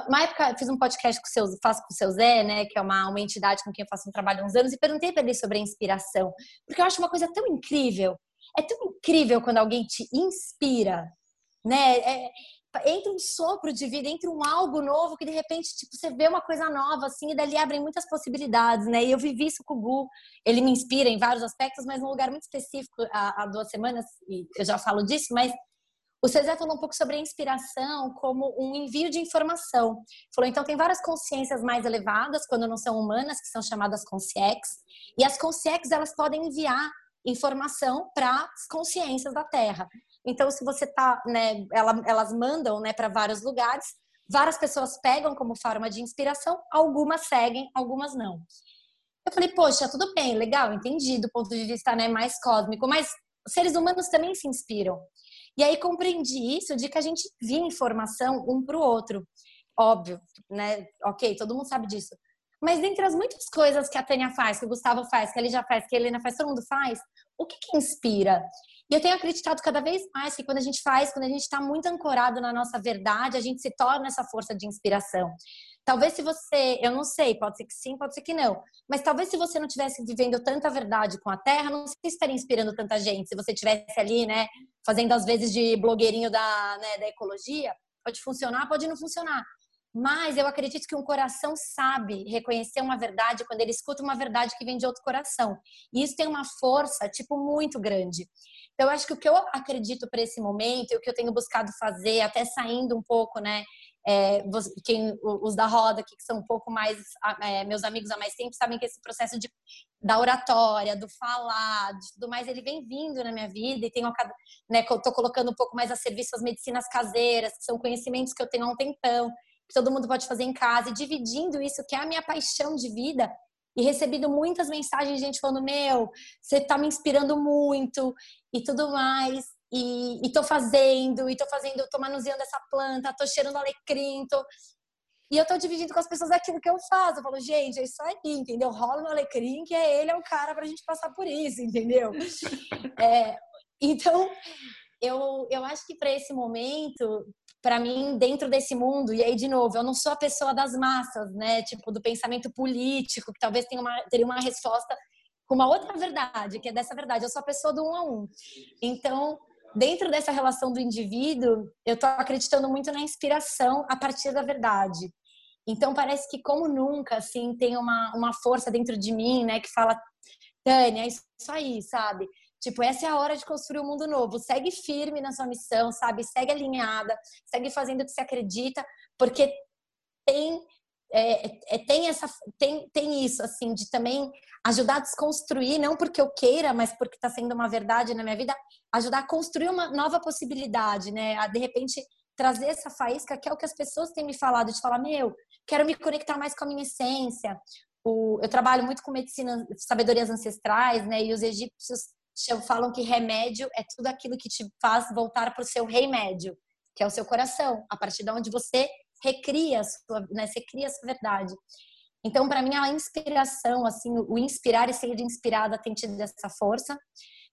Uma época eu fiz um podcast com o seu, faço com o seu Zé, né, que é uma, uma entidade com quem eu faço um trabalho há uns anos, e perguntei para ele sobre a inspiração. Porque eu acho uma coisa tão incrível. É tão incrível quando alguém te inspira, né? É, entra um sopro de vida, entra um algo novo que de repente tipo, você vê uma coisa nova assim e dali abrem muitas possibilidades, né? E eu vivi isso com o Gu, ele me inspira em vários aspectos, mas num lugar muito específico há, há duas semanas, e eu já falo disso, mas o César falou um pouco sobre a inspiração como um envio de informação. Falou, então tem várias consciências mais elevadas, quando não são humanas, que são chamadas consciex, e as consciex elas podem enviar informação para as consciências da Terra. Então, se você tá, né, ela, elas mandam, né, para vários lugares, várias pessoas pegam como forma de inspiração, algumas seguem, algumas não. Eu falei, poxa, tudo bem, legal, entendi do ponto de vista né, mais cósmico, mas seres humanos também se inspiram. E aí compreendi isso de que a gente via informação um para o outro. Óbvio, né? Ok, todo mundo sabe disso. Mas dentre as muitas coisas que a Tânia faz, que o Gustavo faz, que a Lígia faz, que a Helena faz, todo mundo faz, o que, que inspira? E eu tenho acreditado cada vez mais que quando a gente faz, quando a gente está muito ancorado na nossa verdade, a gente se torna essa força de inspiração. Talvez se você, eu não sei, pode ser que sim, pode ser que não, mas talvez se você não tivesse vivendo tanta verdade com a Terra, não se estaria inspirando tanta gente. Se você tivesse ali, né, fazendo às vezes de blogueirinho da, né, da ecologia, pode funcionar, pode não funcionar. Mas eu acredito que um coração sabe reconhecer uma verdade quando ele escuta uma verdade que vem de outro coração. E isso tem uma força, tipo, muito grande. Então, eu acho que o que eu acredito para esse momento e o que eu tenho buscado fazer, até saindo um pouco, né? É, quem, os da roda, que são um pouco mais é, meus amigos há mais tempo, sabem que esse processo de, da oratória, do falar, de tudo mais, ele vem vindo na minha vida e tenho, né, tô colocando um pouco mais a serviço as medicinas caseiras, que são conhecimentos que eu tenho há um tempão que todo mundo pode fazer em casa, e dividindo isso, que é a minha paixão de vida, e recebido muitas mensagens de gente falando: Meu, você tá me inspirando muito e tudo mais. E, e tô fazendo, e tô fazendo, tô manuseando essa planta, tô cheirando alecrim, tô... E eu tô dividindo com as pessoas aquilo que eu faço. Eu falo, gente, é isso aí, entendeu? Rola no alecrim, que é ele, é o cara pra gente passar por isso, entendeu? É, então, eu, eu acho que para esse momento, para mim, dentro desse mundo, e aí, de novo, eu não sou a pessoa das massas, né? Tipo, do pensamento político, que talvez tenha uma, teria uma resposta com uma outra verdade, que é dessa verdade. Eu sou a pessoa do um a um. Então, dentro dessa relação do indivíduo, eu estou acreditando muito na inspiração a partir da verdade. Então, parece que, como nunca, assim, tem uma, uma força dentro de mim, né, que fala, Tânia, é isso aí, sabe? Tipo, essa é a hora de construir um mundo novo. Segue firme na sua missão, sabe? Segue alinhada, segue fazendo o que você acredita, porque tem é, é, tem essa tem, tem isso assim de também ajudar a desconstruir não porque eu queira mas porque está sendo uma verdade na minha vida ajudar a construir uma nova possibilidade né a de repente trazer essa faísca que é o que as pessoas têm me falado de falar meu quero me conectar mais com a minha essência o, eu trabalho muito com medicina sabedorias ancestrais né e os egípcios falam que remédio é tudo aquilo que te faz voltar para o seu remédio, que é o seu coração, a partir de onde você recria a sua, né? Você cria a sua verdade. Então, para mim, a inspiração, assim, o inspirar e ser inspirada tem tido essa força.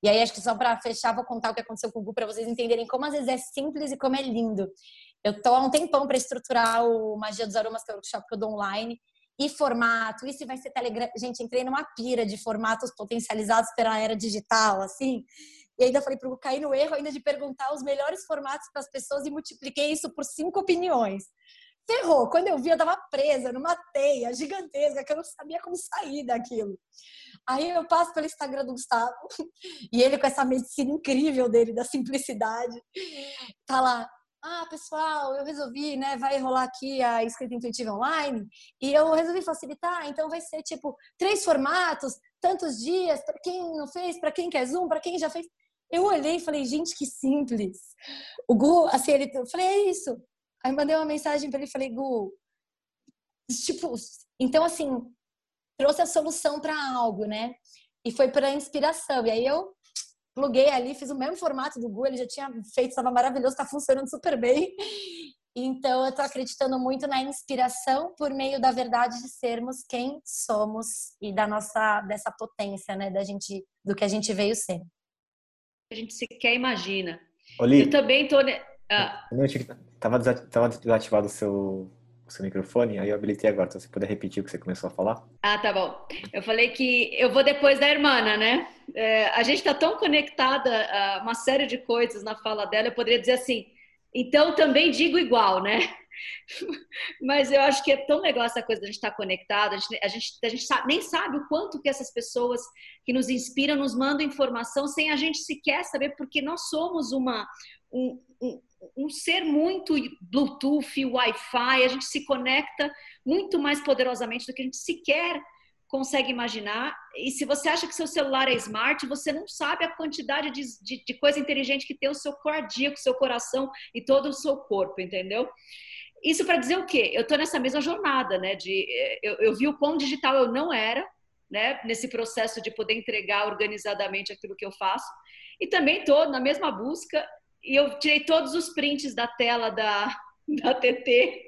E aí, acho que só para fechar, vou contar o que aconteceu com o Gu para vocês entenderem como às vezes é simples e como é lindo. Eu tô há um tempão para estruturar o Magia dos Aromas, que é o workshop que eu dou online, e formato, isso vai ser Telegram. Gente, entrei numa pira de formatos potencializados pela era digital, assim. E ainda falei para cair no erro ainda de perguntar os melhores formatos para as pessoas e multipliquei isso por cinco opiniões. Ferrou. Quando eu vi, eu tava presa numa teia gigantesca que eu não sabia como sair daquilo. Aí eu passo pelo Instagram do Gustavo e ele com essa medicina incrível dele, da simplicidade, tá lá. Ah, pessoal, eu resolvi, né? Vai rolar aqui a escrita intuitiva online e eu resolvi facilitar. Então vai ser tipo três formatos, tantos dias, para quem não fez, para quem quer Zoom, para quem já fez. Eu olhei e falei, gente, que simples. O Gu, assim, ele, eu falei, é isso. Aí mandei uma mensagem para ele falei, Gu, tipo, então assim, trouxe a solução para algo, né? E foi para inspiração. E aí eu pluguei ali, fiz o mesmo formato do Gu, ele já tinha feito, estava maravilhoso, está funcionando super bem. Então eu estou acreditando muito na inspiração por meio da verdade de sermos quem somos e da nossa dessa potência, né, da gente do que a gente veio ser a gente sequer imagina. Oli, eu também tô. Ah. Tava, tava desativado o seu, o seu microfone, aí eu habilitei agora. Então, você puder repetir o que você começou a falar? Ah, tá bom. Eu falei que eu vou depois da irmã, né? É, a gente está tão conectada a uma série de coisas na fala dela, eu poderia dizer assim, então também digo igual, né? Mas eu acho que é tão legal essa coisa de a gente estar tá conectado, a gente, a gente, a gente sabe, nem sabe o quanto que essas pessoas que nos inspiram nos mandam informação sem a gente sequer saber, porque nós somos uma, um, um, um ser muito Bluetooth, Wi-Fi, a gente se conecta muito mais poderosamente do que a gente sequer consegue imaginar. E se você acha que seu celular é smart, você não sabe a quantidade de, de, de coisa inteligente que tem o seu cardíaco, seu coração e todo o seu corpo, entendeu? Isso para dizer o quê? Eu estou nessa mesma jornada, né? De, eu, eu vi o quão digital eu não era, né? Nesse processo de poder entregar organizadamente aquilo que eu faço. E também estou na mesma busca. E eu tirei todos os prints da tela da, da TT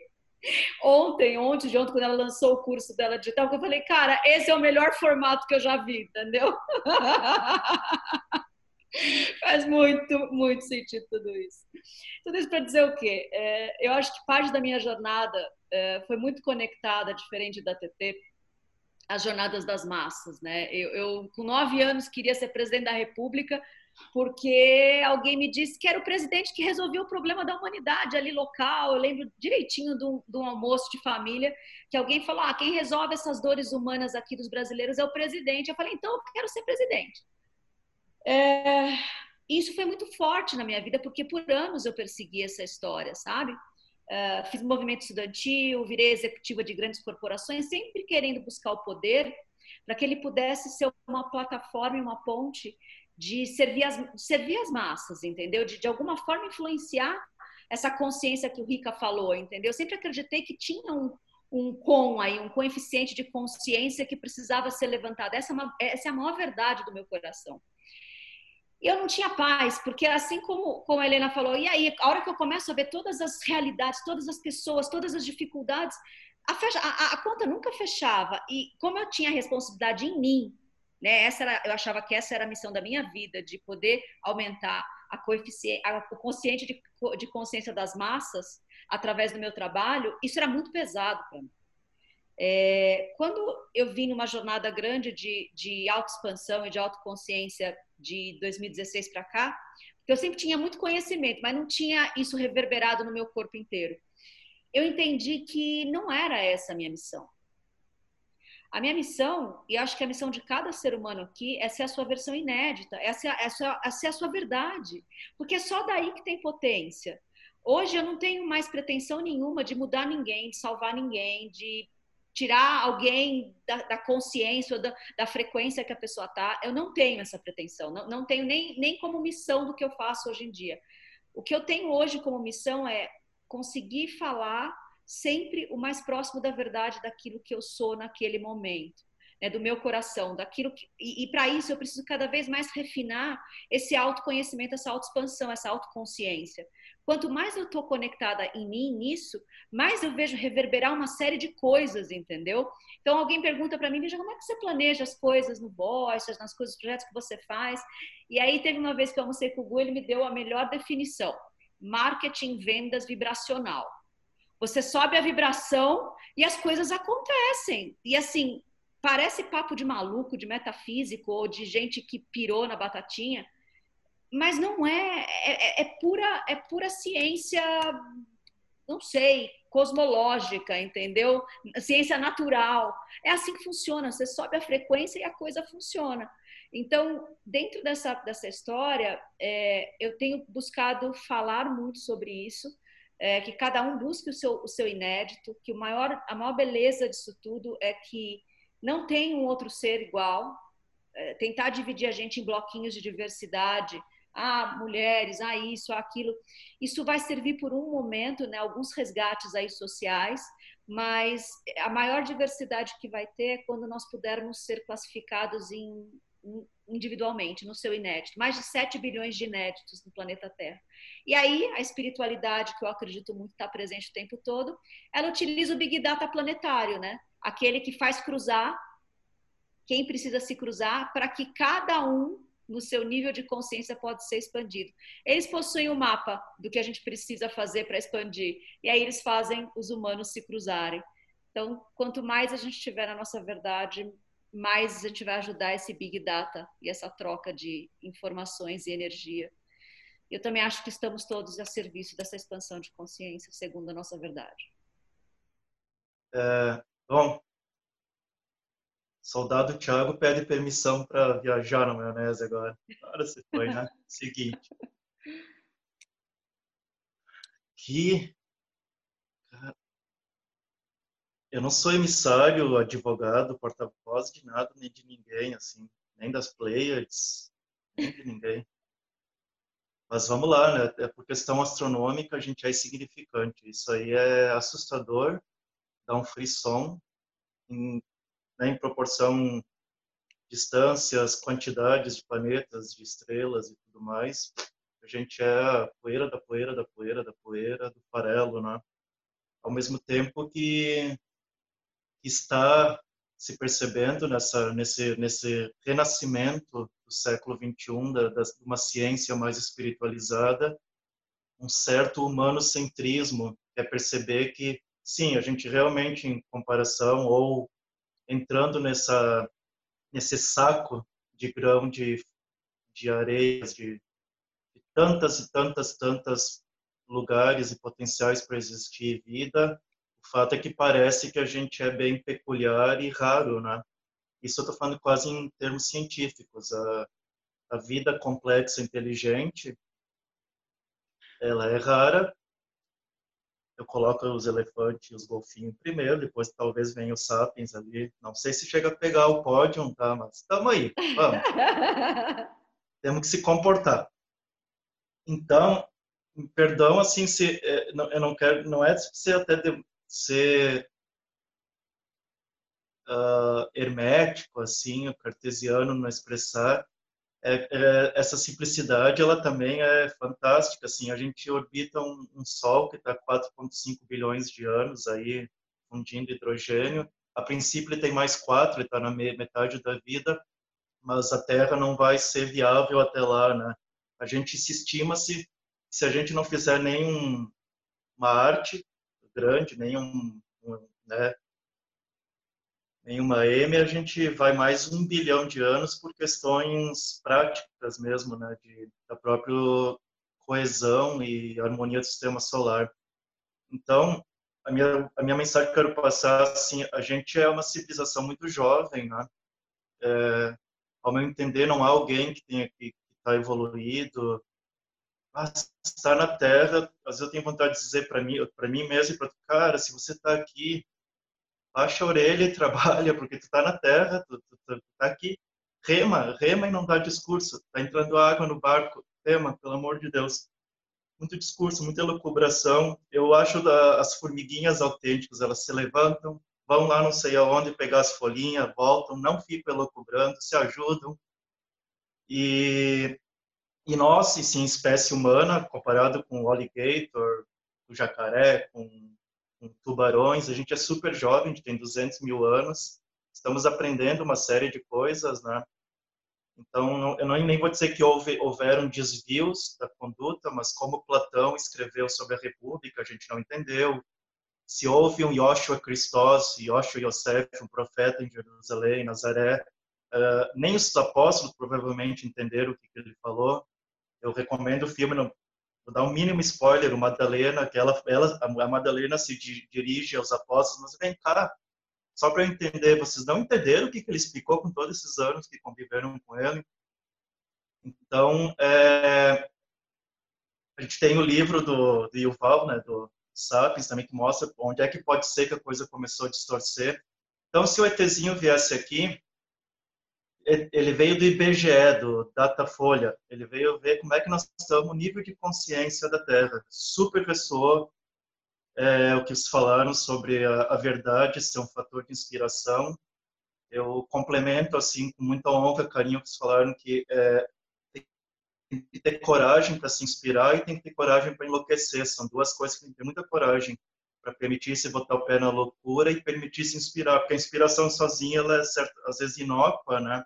ontem, ontem, de ontem, quando ela lançou o curso dela digital, que eu falei, cara, esse é o melhor formato que eu já vi, entendeu? Faz muito, muito sentido tudo isso. Tudo isso para dizer o quê? É, eu acho que parte da minha jornada é, foi muito conectada, diferente da TT, às jornadas das massas, né? Eu, eu, com nove anos, queria ser presidente da República porque alguém me disse que era o presidente que resolveu o problema da humanidade ali local. Eu lembro direitinho de um almoço de família que alguém falou: ah, quem resolve essas dores humanas aqui dos brasileiros é o presidente. Eu falei: então eu quero ser presidente. É, isso foi muito forte na minha vida, porque por anos eu persegui essa história, sabe? Uh, fiz movimento estudantil, virei executiva de grandes corporações, sempre querendo buscar o poder para que ele pudesse ser uma plataforma e uma ponte de servir as, servir as massas, entendeu? De, de alguma forma influenciar essa consciência que o Rica falou, entendeu? Eu sempre acreditei que tinha um, um com aí, um coeficiente de consciência que precisava ser levantado. Essa é, uma, essa é a maior verdade do meu coração. Eu não tinha paz, porque assim como, como a Helena falou, e aí, a hora que eu começo a ver todas as realidades, todas as pessoas, todas as dificuldades, a, fecha, a, a conta nunca fechava. E como eu tinha responsabilidade em mim, né, essa era, eu achava que essa era a missão da minha vida, de poder aumentar a coeficiente, a, o consciente de, de consciência das massas através do meu trabalho, isso era muito pesado para mim. É, quando eu vim numa jornada grande de, de autoexpansão e de autoconsciência de 2016 para cá, eu sempre tinha muito conhecimento, mas não tinha isso reverberado no meu corpo inteiro. Eu entendi que não era essa a minha missão. A minha missão, e acho que a missão de cada ser humano aqui, é ser a sua versão inédita, é ser, é ser, é ser a sua verdade, porque é só daí que tem potência. Hoje eu não tenho mais pretensão nenhuma de mudar ninguém, de salvar ninguém, de tirar alguém da, da consciência ou da, da, frequência que a pessoa está. Eu não tenho essa pretensão, não, não tenho nem, nem como missão do que eu faço hoje em dia. O que eu tenho hoje como missão é conseguir falar sempre o mais próximo da verdade daquilo que eu sou naquele momento. né, do meu coração, daquilo que, e, e para isso eu preciso cada vez mais refinar esse autoconhecimento, essa autoexpansão, essa autoconsciência. Quanto mais eu estou conectada em mim, nisso, mais eu vejo reverberar uma série de coisas, entendeu? Então alguém pergunta para mim, veja, como é que você planeja as coisas no Voice, nas coisas, os projetos que você faz? E aí teve uma vez que eu almocei com o Gu, ele me deu a melhor definição: marketing, vendas vibracional. Você sobe a vibração e as coisas acontecem. E assim, parece papo de maluco, de metafísico ou de gente que pirou na batatinha, mas não é, é, é, pura, é pura ciência, não sei, cosmológica, entendeu? Ciência natural. É assim que funciona. Você sobe a frequência e a coisa funciona. Então, dentro dessa, dessa história, é, eu tenho buscado falar muito sobre isso, é, que cada um busque o seu, o seu inédito, que o maior, a maior beleza disso tudo é que não tem um outro ser igual. É, tentar dividir a gente em bloquinhos de diversidade, ah, mulheres, ah, isso, ah, aquilo. Isso vai servir por um momento, né, alguns resgates aí sociais, mas a maior diversidade que vai ter é quando nós pudermos ser classificados em, individualmente, no seu inédito. Mais de 7 bilhões de inéditos no planeta Terra. E aí, a espiritualidade, que eu acredito muito está presente o tempo todo, ela utiliza o Big Data planetário, né? Aquele que faz cruzar quem precisa se cruzar para que cada um no seu nível de consciência pode ser expandido. Eles possuem o um mapa do que a gente precisa fazer para expandir, e aí eles fazem os humanos se cruzarem. Então, quanto mais a gente tiver na nossa verdade, mais a gente vai ajudar esse big data e essa troca de informações e energia. Eu também acho que estamos todos a serviço dessa expansão de consciência, segundo a nossa verdade. É, bom, Soldado Thiago pede permissão para viajar na maionese agora. Agora você foi, né? Seguinte. Que. Eu não sou emissário, advogado, porta-voz de nada, nem de ninguém, assim. Nem das players, nem de ninguém. Mas vamos lá, né? É por questão astronômica, a gente é insignificante. Isso aí é assustador, dá um frisson em né, em proporção distâncias, quantidades de planetas, de estrelas e tudo mais. A gente é a poeira da poeira da poeira da poeira do farelo, né? Ao mesmo tempo que está se percebendo nessa nesse nesse renascimento do século 21 da, da uma ciência mais espiritualizada, um certo humanocentrismo, é perceber que sim, a gente realmente em comparação ou entrando nessa nesse saco de grão de, de areias, de, de tantas e tantas, tantas lugares e potenciais para existir vida, o fato é que parece que a gente é bem peculiar e raro, né? Isso eu estou falando quase em termos científicos. A, a vida complexa, inteligente, ela é rara eu coloco os elefantes e os golfinhos primeiro, depois talvez venha os sapiens ali. Não sei se chega a pegar o pódio, tá? Mas estamos aí, vamos. Temos que se comportar. Então, perdão, assim, se é, eu não quero, não é ser até de, ser uh, hermético, assim, cartesiano no expressar, é, é, essa simplicidade ela também é fantástica assim a gente orbita um, um sol que está 4,5 bilhões de anos aí fundindo hidrogênio. A princípio ele tem mais quatro está na metade da vida mas a Terra não vai ser viável até lá né? A gente se estima se se a gente não fizer nenhum uma arte grande nenhum um, né, em uma M a gente vai mais um bilhão de anos por questões práticas mesmo, né, de, da própria coesão e harmonia do sistema solar. Então, a minha, a minha mensagem que eu quero passar, assim, a gente é uma civilização muito jovem, né? É, ao meu entender, não há alguém que tenha que estar evoluído. Mas estar na Terra, às vezes eu tenho vontade de dizer para mim, para mim mesmo e para cara, se você está aqui baixa a orelha e trabalha, porque tu está na terra, tu, tu, tu, tá aqui. Rema, rema e não dá discurso. Tá entrando água no barco, rema, pelo amor de Deus. Muito discurso, muita elucubração. Eu acho da, as formiguinhas autênticas, elas se levantam, vão lá não sei aonde pegar as folhinhas, voltam, não ficam elocubrando, se ajudam. E, e nós, sim, espécie humana, comparado com o alligator, o jacaré, com, com tubarões, a gente é super jovem, a gente tem 200 mil anos, estamos aprendendo uma série de coisas, né? Então, eu nem vou dizer que houve, houveram desvios da conduta, mas como Platão escreveu sobre a República, a gente não entendeu. Se houve um Yoshua Christos, Yoshua Yosef, um profeta em Jerusalém, Nazaré, uh, nem os apóstolos provavelmente entenderam o que, que ele falou. Eu recomendo o filme, vou dar um mínimo spoiler, o Madalena, que ela, ela, a Madalena se dirige aos apóstolos, mas vem cá, só para eu entender, vocês não entenderam o que, que ele explicou com todos esses anos que conviveram com ele? Então, é, a gente tem o livro do, do Yuval, né, do Sapiens, também que mostra onde é que pode ser que a coisa começou a distorcer. Então, se o ETzinho viesse aqui, ele veio do IBGE, do Datafolha, ele veio ver como é que nós estamos, o nível de consciência da Terra. Super pessoa, é, o que vocês falaram sobre a, a, verdade ser um fator de inspiração. Eu complemento assim com muita honra, carinho, que vocês falaram que é, tem que ter coragem para se inspirar e tem que ter coragem para enlouquecer. São duas coisas que tem que ter muita coragem para permitir se botar o pé na loucura e permitir se inspirar, porque a inspiração sozinha ela é certo, às vezes inócua, né?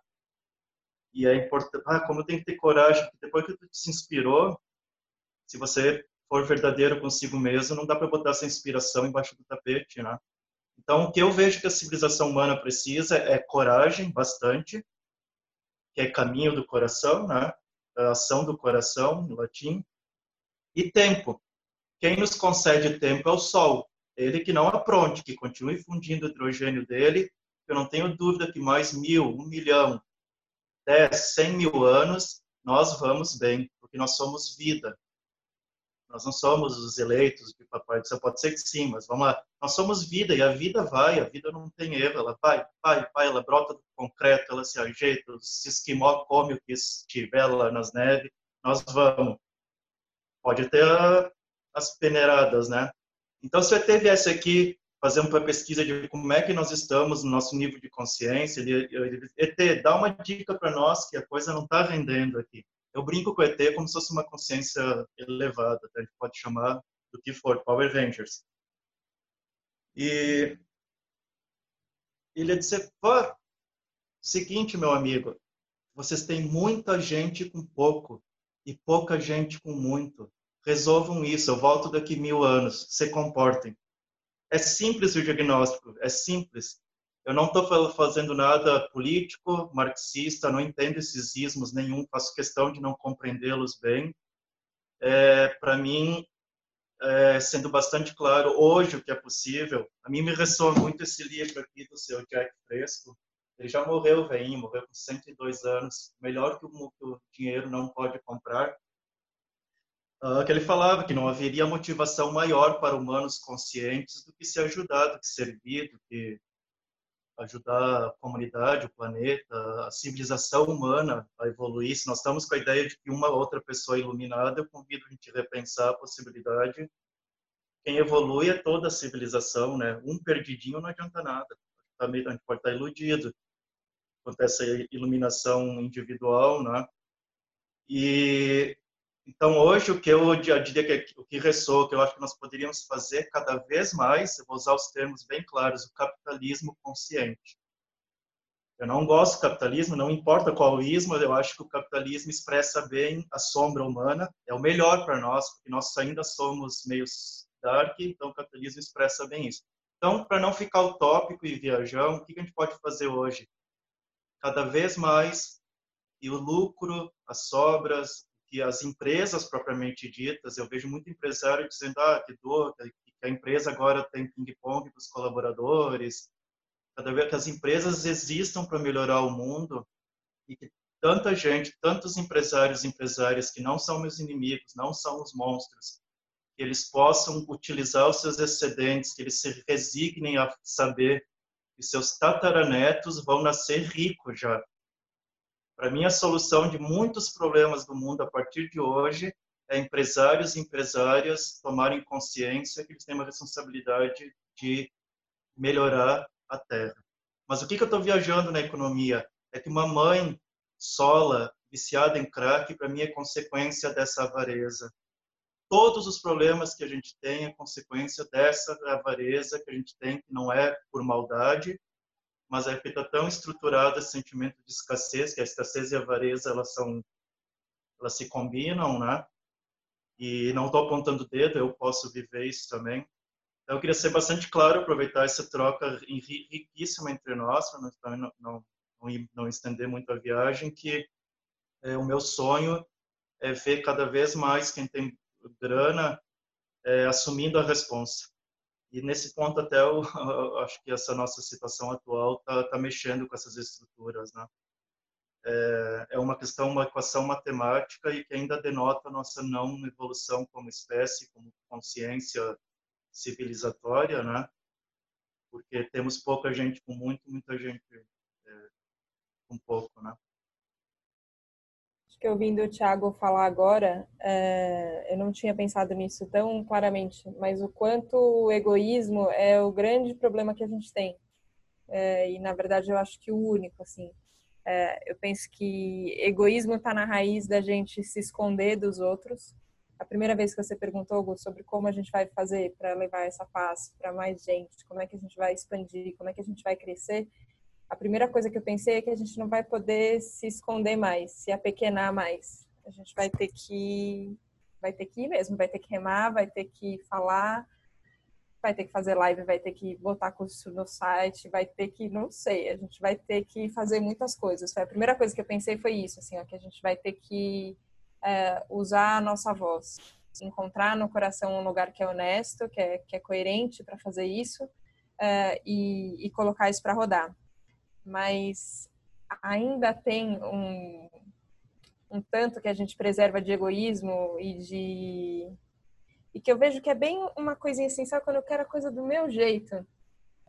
E é importante, ah, como tem que ter coragem, porque depois que tu se inspirou, se você for verdadeiro consigo mesmo, não dá para botar essa inspiração embaixo do tapete, né? Então, o que eu vejo que a civilização humana precisa é coragem, bastante, que é caminho do coração, né? A ação do coração, no latim, e tempo. Quem nos concede tempo é o Sol. Ele que não apronte, que continue fundindo o hidrogênio dele. Eu não tenho dúvida que mais mil, um milhão, dez, cem mil anos, nós vamos bem, porque nós somos vida. Nós não somos os eleitos de papai do céu, pode ser que sim, mas vamos lá. Nós somos vida e a vida vai, a vida não tem erro, ela vai, vai, vai, ela brota do concreto, ela se ajeita, se esquimó come o que estiver lá nas neves, nós vamos. Pode ter as peneiradas, né? Então, se o ET viesse aqui fazer uma pesquisa de como é que nós estamos no nosso nível de consciência, ele, ele, ET, dá uma dica para nós que a coisa não está rendendo aqui eu brinco com o ET como se fosse uma consciência elevada, tá? a gente pode chamar do que for, Power Rangers. E ele ia dizer, pô, seguinte, meu amigo, vocês têm muita gente com pouco e pouca gente com muito. Resolvam isso, eu volto daqui mil anos, se comportem. É simples o diagnóstico, é simples. Eu não estou fazendo nada político, marxista, não entendo esses ismos nenhum, faço questão de não compreendê-los bem. É, Para mim, é, sendo bastante claro hoje o que é possível, a mim me ressoa muito esse livro aqui do seu Jack Fresco. Ele já morreu, velhinho, morreu com 102 anos, melhor que o, que o dinheiro não pode comprar. Uh, que ele falava que não haveria motivação maior para humanos conscientes do que se ajudar, do que servir, do que ajudar a comunidade, o planeta, a civilização humana a evoluir. Se nós estamos com a ideia de que uma outra pessoa é iluminada, eu convido a gente a repensar a possibilidade. Quem evolui é toda a civilização, né? Um perdidinho não adianta nada. A gente pode estar iludido quanto essa iluminação individual, né? E então, hoje, o que eu diria que o que ressoa, que eu acho que nós poderíamos fazer cada vez mais, eu vou usar os termos bem claros, o capitalismo consciente. Eu não gosto do capitalismo, não importa qual ismo, eu acho que o capitalismo expressa bem a sombra humana, é o melhor para nós, porque nós ainda somos meio dark, então o capitalismo expressa bem isso. Então, para não ficar utópico e viajão, o que a gente pode fazer hoje? Cada vez mais, e o lucro, as sobras, que as empresas propriamente ditas, eu vejo muito empresário dizendo ah, que dor, que a empresa agora tem ping-pong dos colaboradores, cada vez que as empresas existam para melhorar o mundo e que tanta gente, tantos empresários e empresárias que não são meus inimigos, não são os monstros, que eles possam utilizar os seus excedentes, que eles se resignem a saber que seus tataranetos vão nascer ricos já, para mim, a solução de muitos problemas do mundo a partir de hoje é empresários e empresárias tomarem consciência que eles têm uma responsabilidade de melhorar a Terra. Mas o que, que eu estou viajando na economia? É que uma mãe sola, viciada em crack, para mim é consequência dessa avareza. Todos os problemas que a gente tem é consequência dessa avareza que a gente tem, que não é por maldade, mas é porque está tão estruturado esse sentimento de escassez, que a escassez e a avareza elas são elas se combinam, né? E não estou apontando o dedo, eu posso viver isso também. Então, eu queria ser bastante claro, aproveitar essa troca riquíssima entre nós, para não, não, não, não estender muito a viagem, que é, o meu sonho é ver cada vez mais quem tem grana é, assumindo a responsa. E nesse ponto até eu, eu, acho que essa nossa situação atual está tá mexendo com essas estruturas, né? É, é uma questão, uma equação matemática e que ainda denota a nossa não evolução como espécie, como consciência civilizatória, né? Porque temos pouca gente com muito, muita gente é, com pouco, né? Que ouvindo o Thiago falar agora, é, eu não tinha pensado nisso tão claramente, mas o quanto o egoísmo é o grande problema que a gente tem. É, e na verdade eu acho que o único, assim. É, eu penso que egoísmo está na raiz da gente se esconder dos outros a primeira vez que você perguntou, Hugo, sobre como a gente vai fazer para levar essa paz para mais gente, como é que a gente vai expandir, como é que a gente vai crescer, a primeira coisa que eu pensei é que a gente não vai poder se esconder mais, se apequenar mais. A gente vai ter que vai ter que ir mesmo, vai ter que remar, vai ter que falar, vai ter que fazer live, vai ter que botar curso no site, vai ter que, não sei, a gente vai ter que fazer muitas coisas. Foi a primeira coisa que eu pensei foi isso, assim, ó, que a gente vai ter que é, usar a nossa voz, encontrar no coração um lugar que é honesto, que é, que é coerente para fazer isso é, e, e, colocar isso para rodar. Mas ainda tem um, um tanto que a gente preserva de egoísmo e de e que eu vejo que é bem uma coisinha essencial quando eu quero a coisa do meu jeito.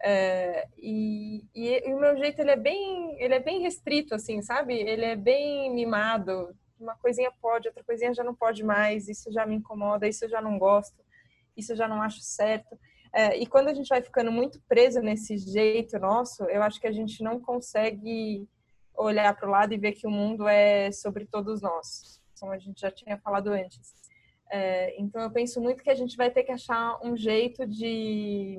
É, e, e, e, o meu jeito ele é bem ele é bem restrito assim sabe ele é bem mimado uma coisinha pode, outra coisinha já não pode mais, isso já me incomoda, isso eu já não gosto, isso eu já não acho certo. É, e quando a gente vai ficando muito preso nesse jeito nosso, eu acho que a gente não consegue olhar para o lado e ver que o mundo é sobre todos nós, como a gente já tinha falado antes. É, então eu penso muito que a gente vai ter que achar um jeito de,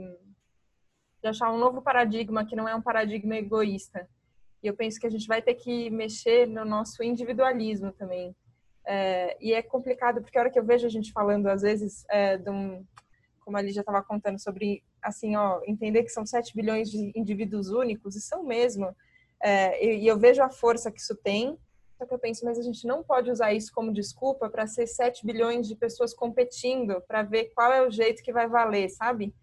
de achar um novo paradigma que não é um paradigma egoísta, e eu penso que a gente vai ter que mexer no nosso individualismo também. É, e é complicado, porque a hora que eu vejo a gente falando, às vezes, é, de um, como a Lígia estava contando, sobre, assim, ó, entender que são 7 bilhões de indivíduos únicos, e são mesmo. É, e, e eu vejo a força que isso tem, só que eu penso, mas a gente não pode usar isso como desculpa para ser 7 bilhões de pessoas competindo, para ver qual é o jeito que vai valer, sabe?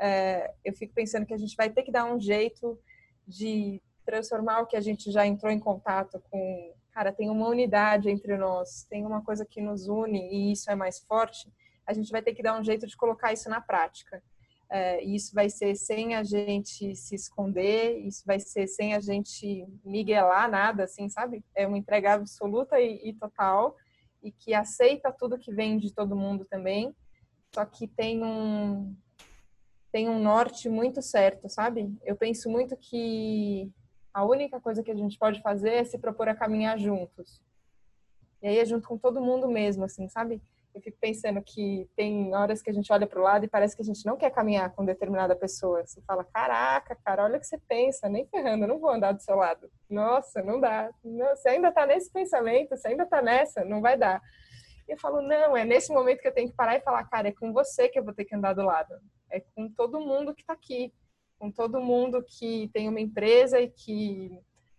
É, eu fico pensando que a gente vai ter que dar um jeito de transformar o que a gente já entrou em contato com, cara, tem uma unidade entre nós, tem uma coisa que nos une e isso é mais forte, a gente vai ter que dar um jeito de colocar isso na prática. É, isso vai ser sem a gente se esconder, isso vai ser sem a gente miguelar nada, assim, sabe? É uma entrega absoluta e, e total e que aceita tudo que vem de todo mundo também, só que tem um tem um norte muito certo, sabe? Eu penso muito que a única coisa que a gente pode fazer é se propor a caminhar juntos. E aí é junto com todo mundo mesmo, assim, sabe? Eu fico pensando que tem horas que a gente olha para o lado e parece que a gente não quer caminhar com determinada pessoa. Você fala, caraca, cara, olha o que você pensa, nem ferrando, eu não vou andar do seu lado. Nossa, não dá. Não, você ainda está nesse pensamento, você ainda está nessa, não vai dar. E eu falo, não, é nesse momento que eu tenho que parar e falar, cara, é com você que eu vou ter que andar do lado. É com todo mundo que está aqui com todo mundo que tem uma empresa e que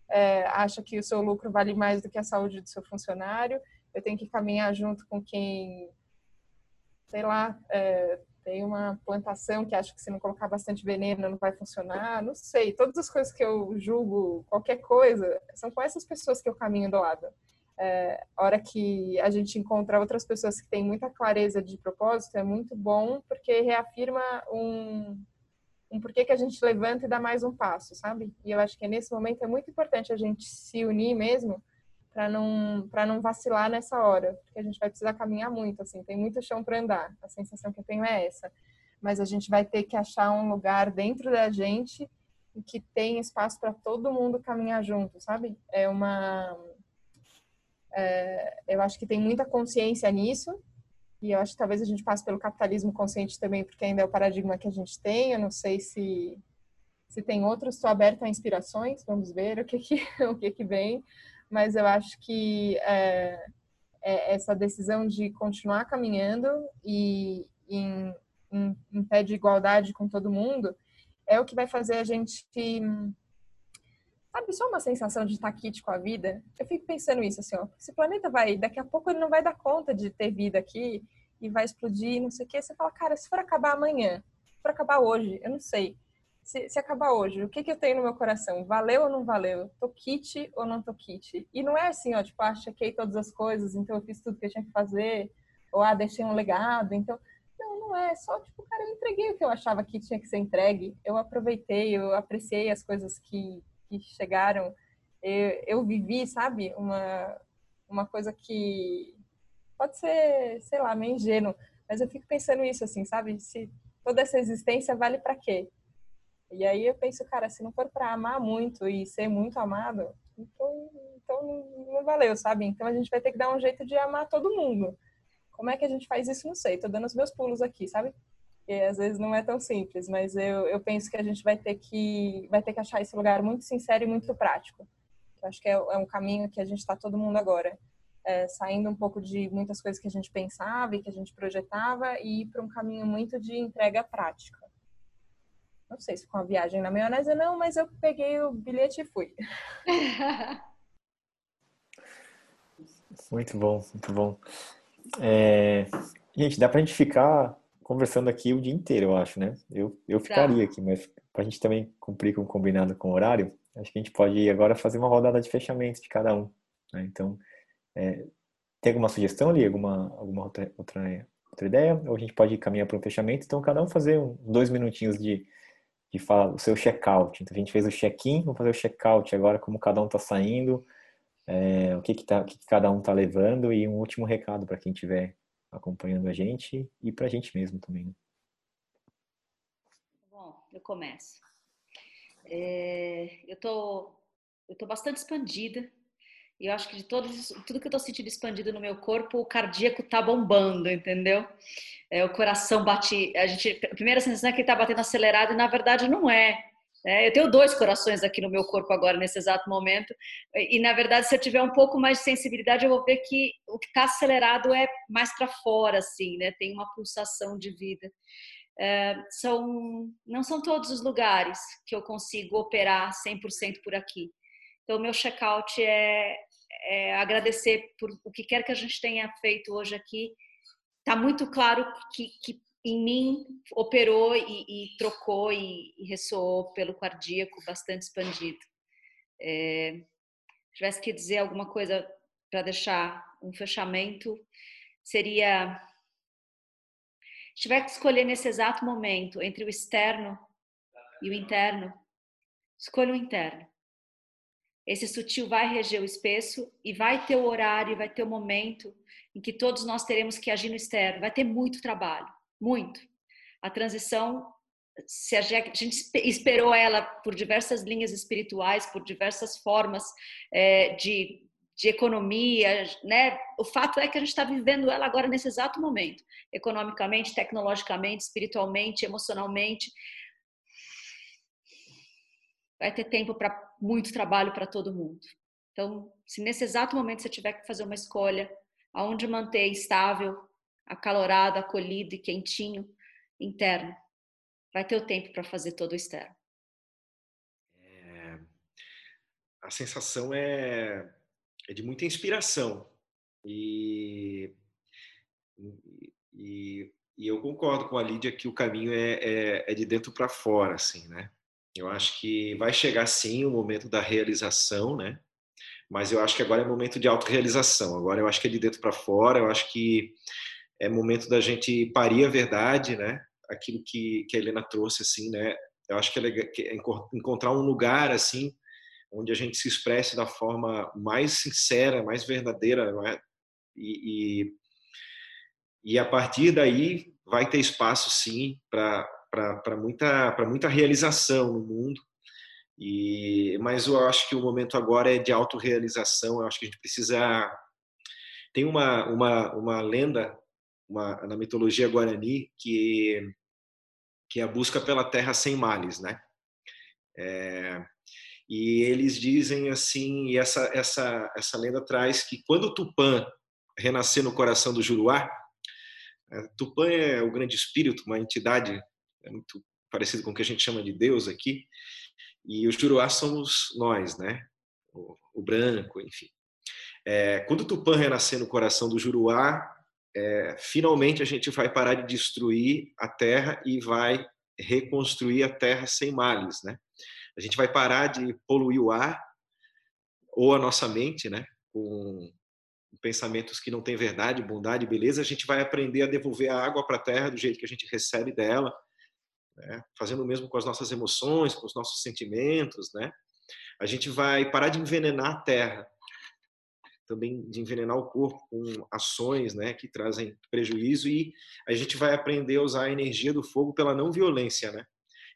é, acha que o seu lucro vale mais do que a saúde do seu funcionário. Eu tenho que caminhar junto com quem, sei lá, é, tem uma plantação que acha que se não colocar bastante veneno não vai funcionar. Não sei. Todas as coisas que eu julgo, qualquer coisa, são com essas pessoas que eu caminho do lado. É, hora que a gente encontra outras pessoas que têm muita clareza de propósito, é muito bom, porque reafirma um, um porquê que a gente levanta e dá mais um passo, sabe? E eu acho que nesse momento é muito importante a gente se unir mesmo para não para não vacilar nessa hora, porque a gente vai precisar caminhar muito, assim, tem muito chão para andar. A sensação que eu tenho é essa. mas a gente vai ter que achar um lugar dentro da gente que tem espaço para todo mundo caminhar junto, sabe? É uma. É, eu acho que tem muita consciência nisso, e eu acho que talvez a gente passe pelo capitalismo consciente também, porque ainda é o paradigma que a gente tem. Eu não sei se, se tem outros, estou aberta a inspirações, vamos ver o que, que, o que, que vem, mas eu acho que é, é essa decisão de continuar caminhando e em, em, em pé de igualdade com todo mundo é o que vai fazer a gente sabe, só uma sensação de estar kit com a vida. Eu fico pensando isso, assim, ó, esse planeta vai, daqui a pouco ele não vai dar conta de ter vida aqui e vai explodir, não sei o que. Você fala, cara, se for acabar amanhã, se for acabar hoje, eu não sei. Se, se acabar hoje, o que, que eu tenho no meu coração? Valeu ou não valeu? Tô kit ou não tô kit? E não é assim, ó, tipo, ah, chequei todas as coisas, então eu fiz tudo que eu tinha que fazer, ou ah, deixei um legado, então não, não é. Só, tipo, cara, eu entreguei o que eu achava que tinha que ser entregue. Eu aproveitei, eu apreciei as coisas que, que chegaram. Eu, eu vivi, sabe? Uma, uma coisa que pode ser, sei lá, meio ingênuo. Mas eu fico pensando isso, assim, sabe? Se toda essa existência vale para quê? E aí eu penso, cara, se não for para amar muito e ser muito amado, então, então não valeu, sabe? Então a gente vai ter que dar um jeito de amar todo mundo. Como é que a gente faz isso? Não sei. Tô dando os meus pulos aqui, sabe? E às vezes não é tão simples, mas eu, eu penso que a gente vai ter que vai ter que achar esse lugar muito sincero e muito prático. Eu acho que é, é um caminho que a gente está todo mundo agora. É, saindo um pouco de muitas coisas que a gente pensava e que a gente projetava e ir para um caminho muito de entrega prática. Não sei se com a viagem na maionese não, mas eu peguei o bilhete e fui. Muito bom, muito bom. É... Gente, dá pra gente ficar conversando aqui o dia inteiro, eu acho, né? Eu, eu ficaria tá. aqui, mas pra gente também cumprir com o combinado com o horário, acho que a gente pode agora fazer uma rodada de fechamento de cada um. Né? Então, é... tem alguma sugestão ali? Alguma, alguma outra, outra, outra ideia? Ou a gente pode caminhar para um fechamento? Então, cada um fazer um, dois minutinhos de, de falar o seu check-out. Então, a gente fez o check-in, vamos fazer o check-out agora, como cada um está saindo, é, o que, que, tá, o que, que cada um está levando e um último recado para quem estiver acompanhando a gente e para a gente mesmo também. Né? Bom, eu começo. É, eu tô, eu tô bastante expandida e eu acho que de todos, tudo que eu tô sentindo expandido no meu corpo, o cardíaco tá bombando, entendeu? É, o coração bate, a gente, a primeira sensação é que ele tá batendo acelerado e na verdade não é. É, eu tenho dois corações aqui no meu corpo agora, nesse exato momento, e na verdade, se eu tiver um pouco mais de sensibilidade, eu vou ver que o que está acelerado é mais para fora, assim, né? Tem uma pulsação de vida. É, são, não são todos os lugares que eu consigo operar 100% por aqui. Então, o meu check-out é, é agradecer por o que quer que a gente tenha feito hoje aqui. Está muito claro que, que em mim operou e, e trocou e, e, ressoou pelo cardíaco bastante expandido. É, tivesse que dizer alguma coisa para deixar um fechamento, seria se tiver que escolher nesse exato momento entre o externo e o interno, escolha o interno. Esse sutil vai reger o espesso e vai ter o horário, vai ter o momento em que todos nós teremos que agir no externo. Vai ter muito trabalho muito. A transição, se a gente esperou ela por diversas linhas espirituais, por diversas formas é, de, de economia, né? O fato é que a gente está vivendo ela agora nesse exato momento, economicamente, tecnologicamente, espiritualmente, emocionalmente. Vai ter tempo para muito trabalho para todo mundo. Então, se nesse exato momento você tiver que fazer uma escolha, aonde manter estável acalorado, acolhido e quentinho interno. Vai ter o tempo para fazer todo o externo. É, a sensação é, é, de muita inspiração e, e, e, eu concordo com a Lídia que o caminho é, é, é de dentro para fora, assim, né? Eu acho que vai chegar sim o momento da realização, né? Mas eu acho que agora é momento de autorrealização. Agora eu acho que é de dentro para fora. Eu acho que é momento da gente parir a verdade, né? Aquilo que, que a Helena trouxe, assim, né? Eu acho que é, é encontrar um lugar, assim, onde a gente se expresse da forma mais sincera, mais verdadeira, é? E, e, e a partir daí vai ter espaço sim para muita, muita realização no mundo. E, mas eu acho que o momento agora é de autorrealização. Eu acho que a gente precisa. Tem uma, uma, uma lenda uma, na mitologia guarani que, que é a busca pela terra sem males, né? É, e eles dizem assim, e essa, essa, essa lenda traz que quando Tupã renascer no coração do Juruá, é, Tupã é o grande espírito, uma entidade muito parecido com o que a gente chama de Deus aqui, e os Juruá somos nós, né? O, o branco, enfim. É, quando Tupã renascer no coração do Juruá, é, finalmente a gente vai parar de destruir a terra e vai reconstruir a terra sem males, né? A gente vai parar de poluir o ar ou a nossa mente, né? Com pensamentos que não têm verdade, bondade, beleza. A gente vai aprender a devolver a água para a terra do jeito que a gente recebe dela, né? fazendo o mesmo com as nossas emoções, com os nossos sentimentos, né? A gente vai parar de envenenar a terra também de envenenar o corpo com ações né, que trazem prejuízo e a gente vai aprender a usar a energia do fogo pela não violência, né?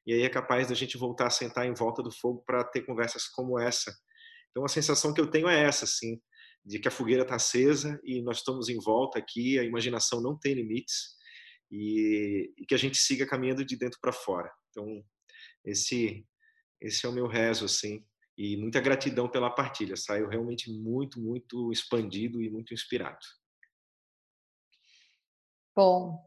E aí é capaz da gente voltar a sentar em volta do fogo para ter conversas como essa. Então a sensação que eu tenho é essa, assim, de que a fogueira está acesa e nós estamos em volta aqui, a imaginação não tem limites e, e que a gente siga caminhando de dentro para fora. Então esse esse é o meu rezo, assim, e muita gratidão pela partilha. Saiu realmente muito, muito expandido e muito inspirado. Bom,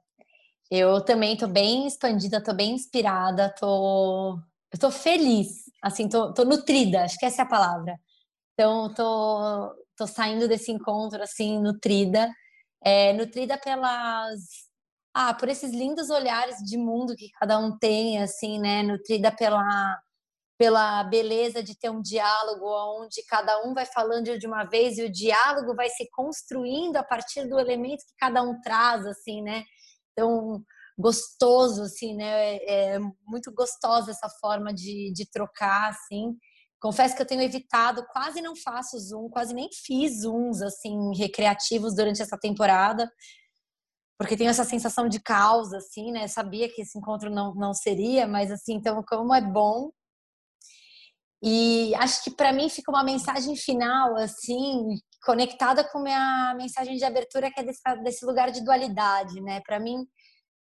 eu também estou bem expandida, estou bem inspirada, tô, eu tô feliz, assim, tô, tô nutrida, acho que essa é a palavra. Então, tô, tô saindo desse encontro, assim, nutrida, é, nutrida pelas, ah, por esses lindos olhares de mundo que cada um tem, assim, né, nutrida pela pela beleza de ter um diálogo onde cada um vai falando de uma vez e o diálogo vai se construindo a partir do elemento que cada um traz, assim, né? Então, gostoso, assim, né? É, é muito gostosa essa forma de, de trocar, assim. Confesso que eu tenho evitado, quase não faço Zoom, quase nem fiz Zooms, assim, recreativos durante essa temporada, porque tenho essa sensação de causa, assim, né? Sabia que esse encontro não, não seria, mas, assim, então, como é bom e acho que para mim fica uma mensagem final, assim, conectada com minha mensagem de abertura, que é desse, desse lugar de dualidade, né? Para mim,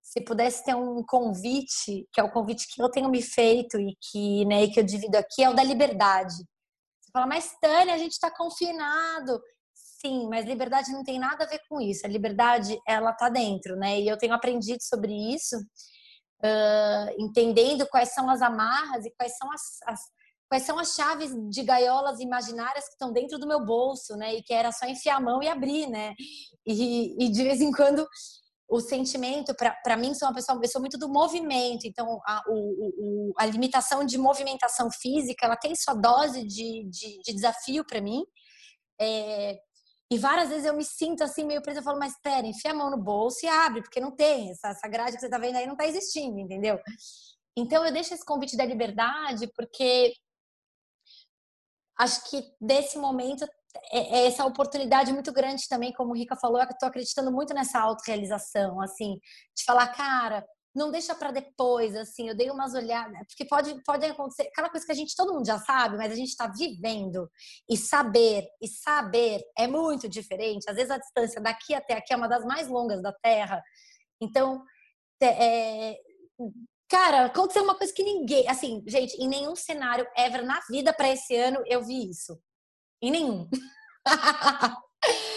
se pudesse ter um convite, que é o convite que eu tenho me feito e que, né, que eu divido aqui, é o da liberdade. Você fala, mas Tânia, a gente está confinado. Sim, mas liberdade não tem nada a ver com isso. A liberdade, ela tá dentro, né? E eu tenho aprendido sobre isso, uh, entendendo quais são as amarras e quais são as, as quais são as chaves de gaiolas imaginárias que estão dentro do meu bolso, né? E que era só enfiar a mão e abrir, né? E, e de vez em quando o sentimento, para mim, sou uma pessoa, eu sou muito do movimento, então a, o, o, a limitação de movimentação física, ela tem sua dose de, de, de desafio para mim. É, e várias vezes eu me sinto assim, meio presa, eu falo, mas espera, enfia a mão no bolso e abre, porque não tem, essa, essa grade que você tá vendo aí não tá existindo, entendeu? Então eu deixo esse convite da liberdade, porque acho que desse momento é, é, essa oportunidade muito grande também, como o Rica falou, eu estou acreditando muito nessa autorrealização, assim, de falar, cara, não deixa para depois, assim, eu dei umas olhadas, porque pode, pode acontecer, aquela coisa que a gente, todo mundo já sabe, mas a gente está vivendo, e saber, e saber é muito diferente, às vezes a distância daqui até aqui é uma das mais longas da Terra, então, é, Cara, aconteceu uma coisa que ninguém, assim, gente, em nenhum cenário ever na vida para esse ano eu vi isso. Em nenhum.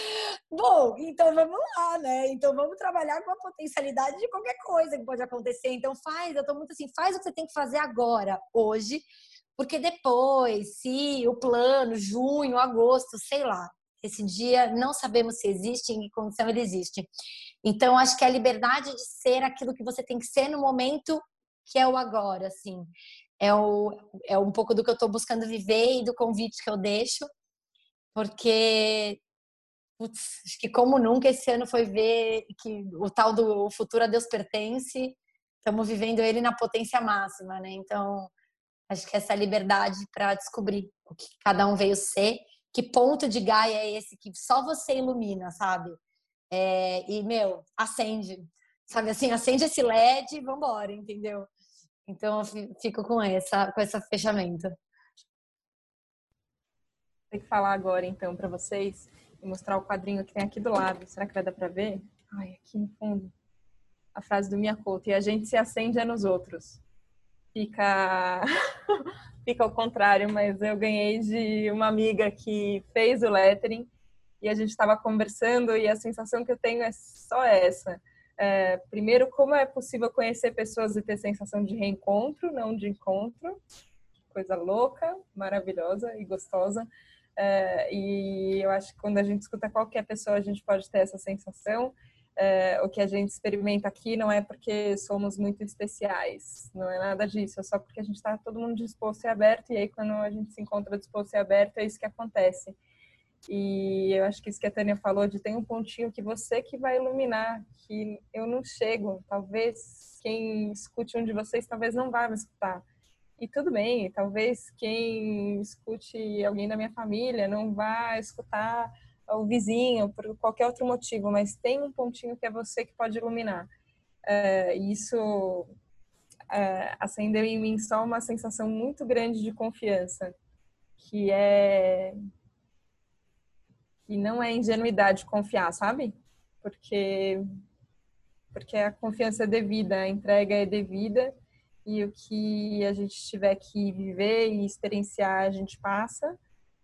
Bom, então vamos lá, né? Então vamos trabalhar com a potencialidade de qualquer coisa que pode acontecer. Então faz, eu tô muito assim, faz o que você tem que fazer agora, hoje, porque depois, se o plano, junho, agosto, sei lá, esse dia não sabemos se existe, em que condição ele existe. Então acho que a liberdade de ser aquilo que você tem que ser no momento que é o agora, assim. É, o, é um pouco do que eu estou buscando viver e do convite que eu deixo, porque putz, acho que como nunca esse ano foi ver que o tal do futuro a Deus pertence, estamos vivendo ele na potência máxima, né? Então, acho que essa liberdade para descobrir o que cada um veio ser, que ponto de Gaia é esse que só você ilumina, sabe? É, e, meu, acende. sabe assim, acende esse LED e vambora, entendeu? Então eu fico com essa, com esse fechamento. Tem que falar agora então para vocês e mostrar o quadrinho que tem aqui do lado. Será que vai dar para ver? Ai, aqui no fundo. A frase do Miyakoto. E a gente se acende é nos outros. Fica fica ao contrário, mas eu ganhei de uma amiga que fez o lettering e a gente estava conversando e a sensação que eu tenho é só essa. É, primeiro, como é possível conhecer pessoas e ter sensação de reencontro, não de encontro. Coisa louca, maravilhosa e gostosa. É, e eu acho que quando a gente escuta qualquer pessoa, a gente pode ter essa sensação. É, o que a gente experimenta aqui não é porque somos muito especiais, não é nada disso, é só porque a gente está todo mundo disposto e aberto, e aí quando a gente se encontra disposto e aberto, é isso que acontece. E eu acho que isso que a Tânia falou de tem um pontinho que você que vai iluminar, que eu não chego, talvez quem escute um de vocês talvez não vá me escutar. E tudo bem, talvez quem escute alguém da minha família não vá escutar o vizinho por qualquer outro motivo, mas tem um pontinho que é você que pode iluminar. É, isso é, acendeu em mim só uma sensação muito grande de confiança, que é que não é ingenuidade confiar, sabe? Porque porque a confiança é devida, a entrega é devida e o que a gente tiver que viver e experienciar a gente passa,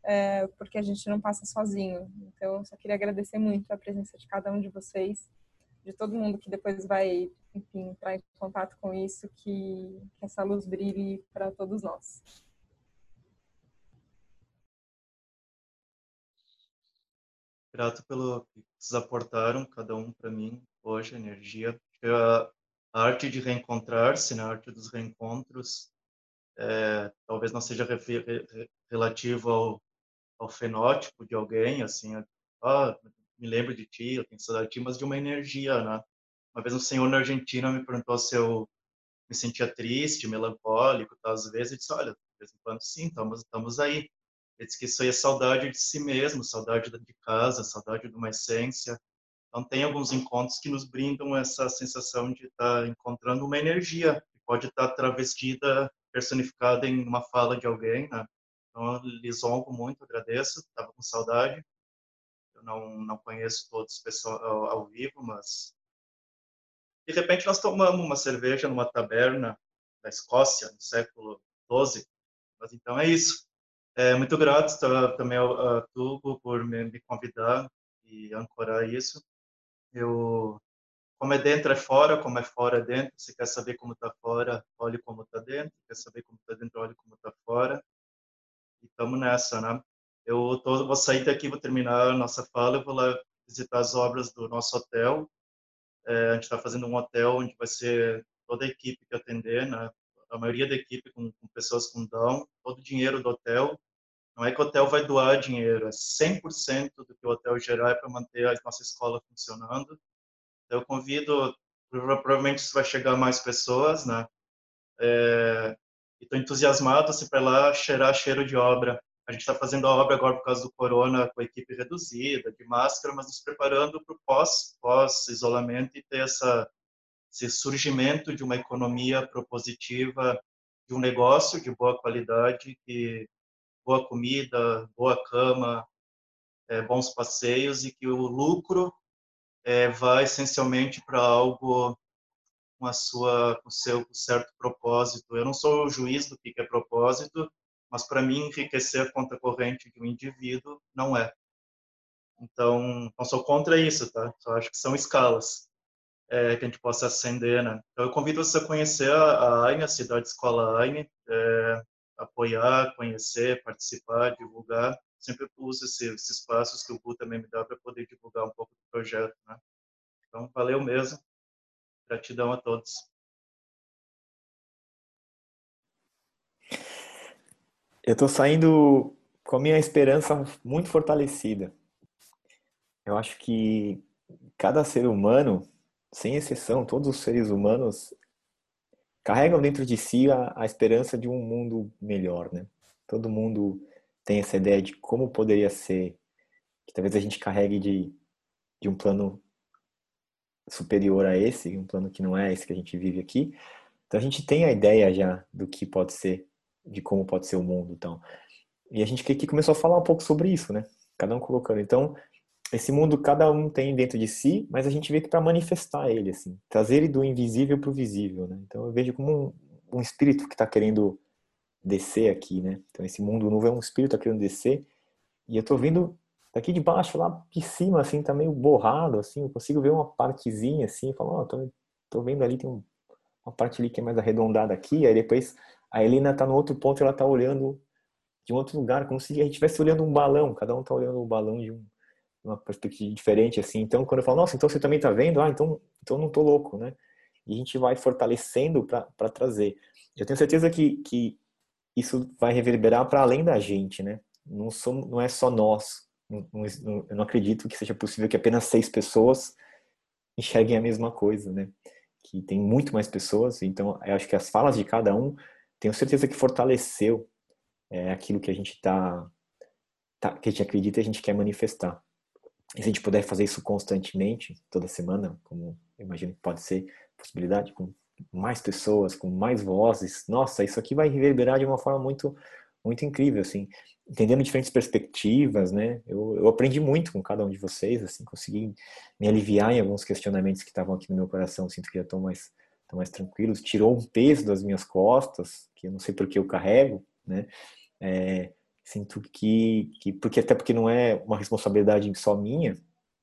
é, porque a gente não passa sozinho. Então, só queria agradecer muito a presença de cada um de vocês, de todo mundo que depois vai, enfim, entrar em contato com isso, que, que essa luz brilhe para todos nós. grato pelo que vocês aportaram, cada um para mim, hoje, energia. A arte de reencontrar-se, né, a arte dos reencontros, é, talvez não seja re, re, relativo ao, ao, fenótipo de alguém, assim, ah, me lembro de ti, eu tenho saudade de ti, mas de uma energia, né? Uma vez um senhor na Argentina me perguntou se eu me sentia triste, melancólico, tá? às vezes, eu disse, olha, de vez em quando sim, estamos, estamos aí. Ele diz que isso aí é saudade de si mesmo, saudade de casa, saudade de uma essência. Então, tem alguns encontros que nos brindam essa sensação de estar encontrando uma energia que pode estar travestida, personificada em uma fala de alguém, né? Então, honro muito, agradeço, estava com saudade. Eu não, não conheço todos ao, ao vivo, mas de repente nós tomamos uma cerveja numa taberna da Escócia, no século XII. Mas então é isso. É, muito grato também ao, a Tubo por me, me, convidar e ancorar isso. Eu, como é dentro é fora, como é fora é dentro. Se quer saber como está fora, olhe como está dentro. Quer saber como está dentro, olhe como está fora. E estamos nessa, né? Eu tô, vou sair daqui, vou terminar a nossa fala, vou lá visitar as obras do nosso hotel. É, a gente está fazendo um hotel onde vai ser toda a equipe que atender, né? a maioria da equipe com, com pessoas com Down, todo o dinheiro do hotel, não é que o hotel vai doar dinheiro, é 100% do que o hotel gerar é para manter a nossa escola funcionando. Então, eu convido, provavelmente isso vai chegar a mais pessoas, né? É, estou entusiasmado assim, para lá cheirar cheiro de obra. A gente está fazendo a obra agora por causa do corona, com a equipe reduzida, de máscara, mas nos preparando para o pós, pós-isolamento e ter essa esse surgimento de uma economia propositiva, de um negócio de boa qualidade, que boa comida, boa cama, é, bons passeios e que o lucro é, vai essencialmente para algo com a sua, com seu certo propósito. Eu não sou o juiz do que é propósito, mas para mim enriquecer a conta corrente de um indivíduo não é. Então, não sou contra isso, tá? Só acho que são escalas é, que a gente possa acender, né? Então, eu convido você a conhecer a AINE, a Cidade Escola AINE, é, apoiar, conhecer, participar, divulgar. Sempre uso esse, esses espaços que o Gu também me dá para poder divulgar um pouco do projeto, né? Então, valeu mesmo. Gratidão a todos. Eu estou saindo com a minha esperança muito fortalecida. Eu acho que cada ser humano sem exceção, todos os seres humanos carregam dentro de si a, a, esperança de um mundo melhor, né? Todo mundo tem essa ideia de como poderia ser, que talvez a gente carregue de, de um plano superior a esse, um plano que não é esse que a gente vive aqui. Então a gente tem a ideia já do que pode ser, de como pode ser o mundo, então. E a gente aqui começou a falar um pouco sobre isso, né? Cada um colocando. Então, esse mundo cada um tem dentro de si, mas a gente vê que para manifestar ele, assim, trazer ele do invisível para o visível, né? Então eu vejo como um, um espírito que está querendo descer aqui, né? Então esse mundo novo é um espírito que está querendo descer e eu estou vendo daqui de baixo, lá de cima, assim, tá meio borrado, assim, eu consigo ver uma partezinha, assim, falo, ó, oh, tô, tô vendo ali, tem um, uma parte ali que é mais arredondada aqui, aí depois a Helena tá no outro ponto ela tá olhando de um outro lugar, como se a gente estivesse olhando um balão, cada um tá olhando o um balão de um, uma perspectiva diferente, assim, então quando eu falo, nossa, então você também tá vendo? Ah, então, então não tô louco, né? E a gente vai fortalecendo para trazer. Eu tenho certeza que, que isso vai reverberar para além da gente, né? Não, somos, não é só nós não, eu não acredito que seja possível que apenas seis pessoas enxerguem a mesma coisa, né? Que tem muito mais pessoas, então eu acho que as falas de cada um, tenho certeza que fortaleceu é, aquilo que a gente tá, tá, que a gente acredita e a gente quer manifestar. E se a gente puder fazer isso constantemente, toda semana, como imagino que pode ser possibilidade, com mais pessoas, com mais vozes, nossa, isso aqui vai reverberar de uma forma muito muito incrível, assim, entendendo diferentes perspectivas, né? Eu, eu aprendi muito com cada um de vocês, assim, consegui me aliviar em alguns questionamentos que estavam aqui no meu coração, sinto que já estão mais, estão mais tranquilos, tirou um peso das minhas costas, que eu não sei por que eu carrego, né? É, sinto que, que, porque até porque não é uma responsabilidade só minha,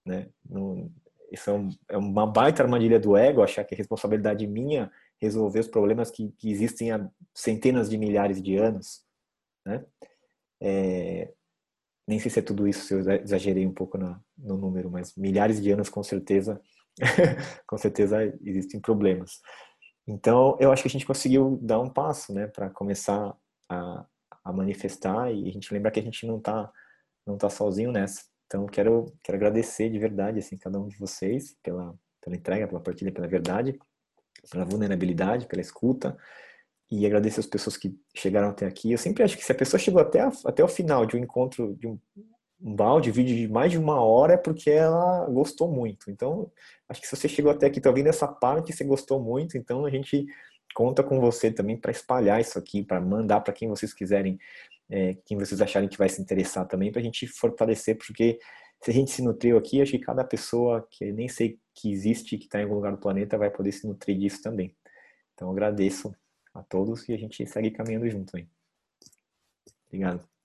né? Não, isso é, um, é uma baita armadilha do ego, achar que é responsabilidade minha resolver os problemas que, que existem há centenas de milhares de anos, né? É, nem sei se é tudo isso, se eu exagerei um pouco no, no número, mas milhares de anos com certeza, com certeza existem problemas. Então, eu acho que a gente conseguiu dar um passo, né, para começar a, a, manifestar e a gente lembrar que a gente não está não tá sozinho nessa. Então, quero quero agradecer de verdade assim cada um de vocês pela pela entrega, pela partilha, pela verdade, pela vulnerabilidade, pela escuta e agradecer as pessoas que chegaram até aqui. Eu sempre acho que se a pessoa chegou até, a, até o final de um encontro, de um, um balde, vídeo de mais de uma hora, é porque ela gostou muito. Então, acho que se você chegou até aqui, está ouvindo essa parte, você gostou muito, então a gente conta com você também para espalhar isso aqui, para mandar para quem vocês quiserem, é, quem vocês acharem que vai se interessar também, para a gente fortalecer, porque se a gente se nutriu aqui, acho que cada pessoa que nem sei que existe, que está em algum lugar do planeta, vai poder se nutrir disso também. Então, agradeço a todos e a gente segue caminhando junto aí. Obrigado.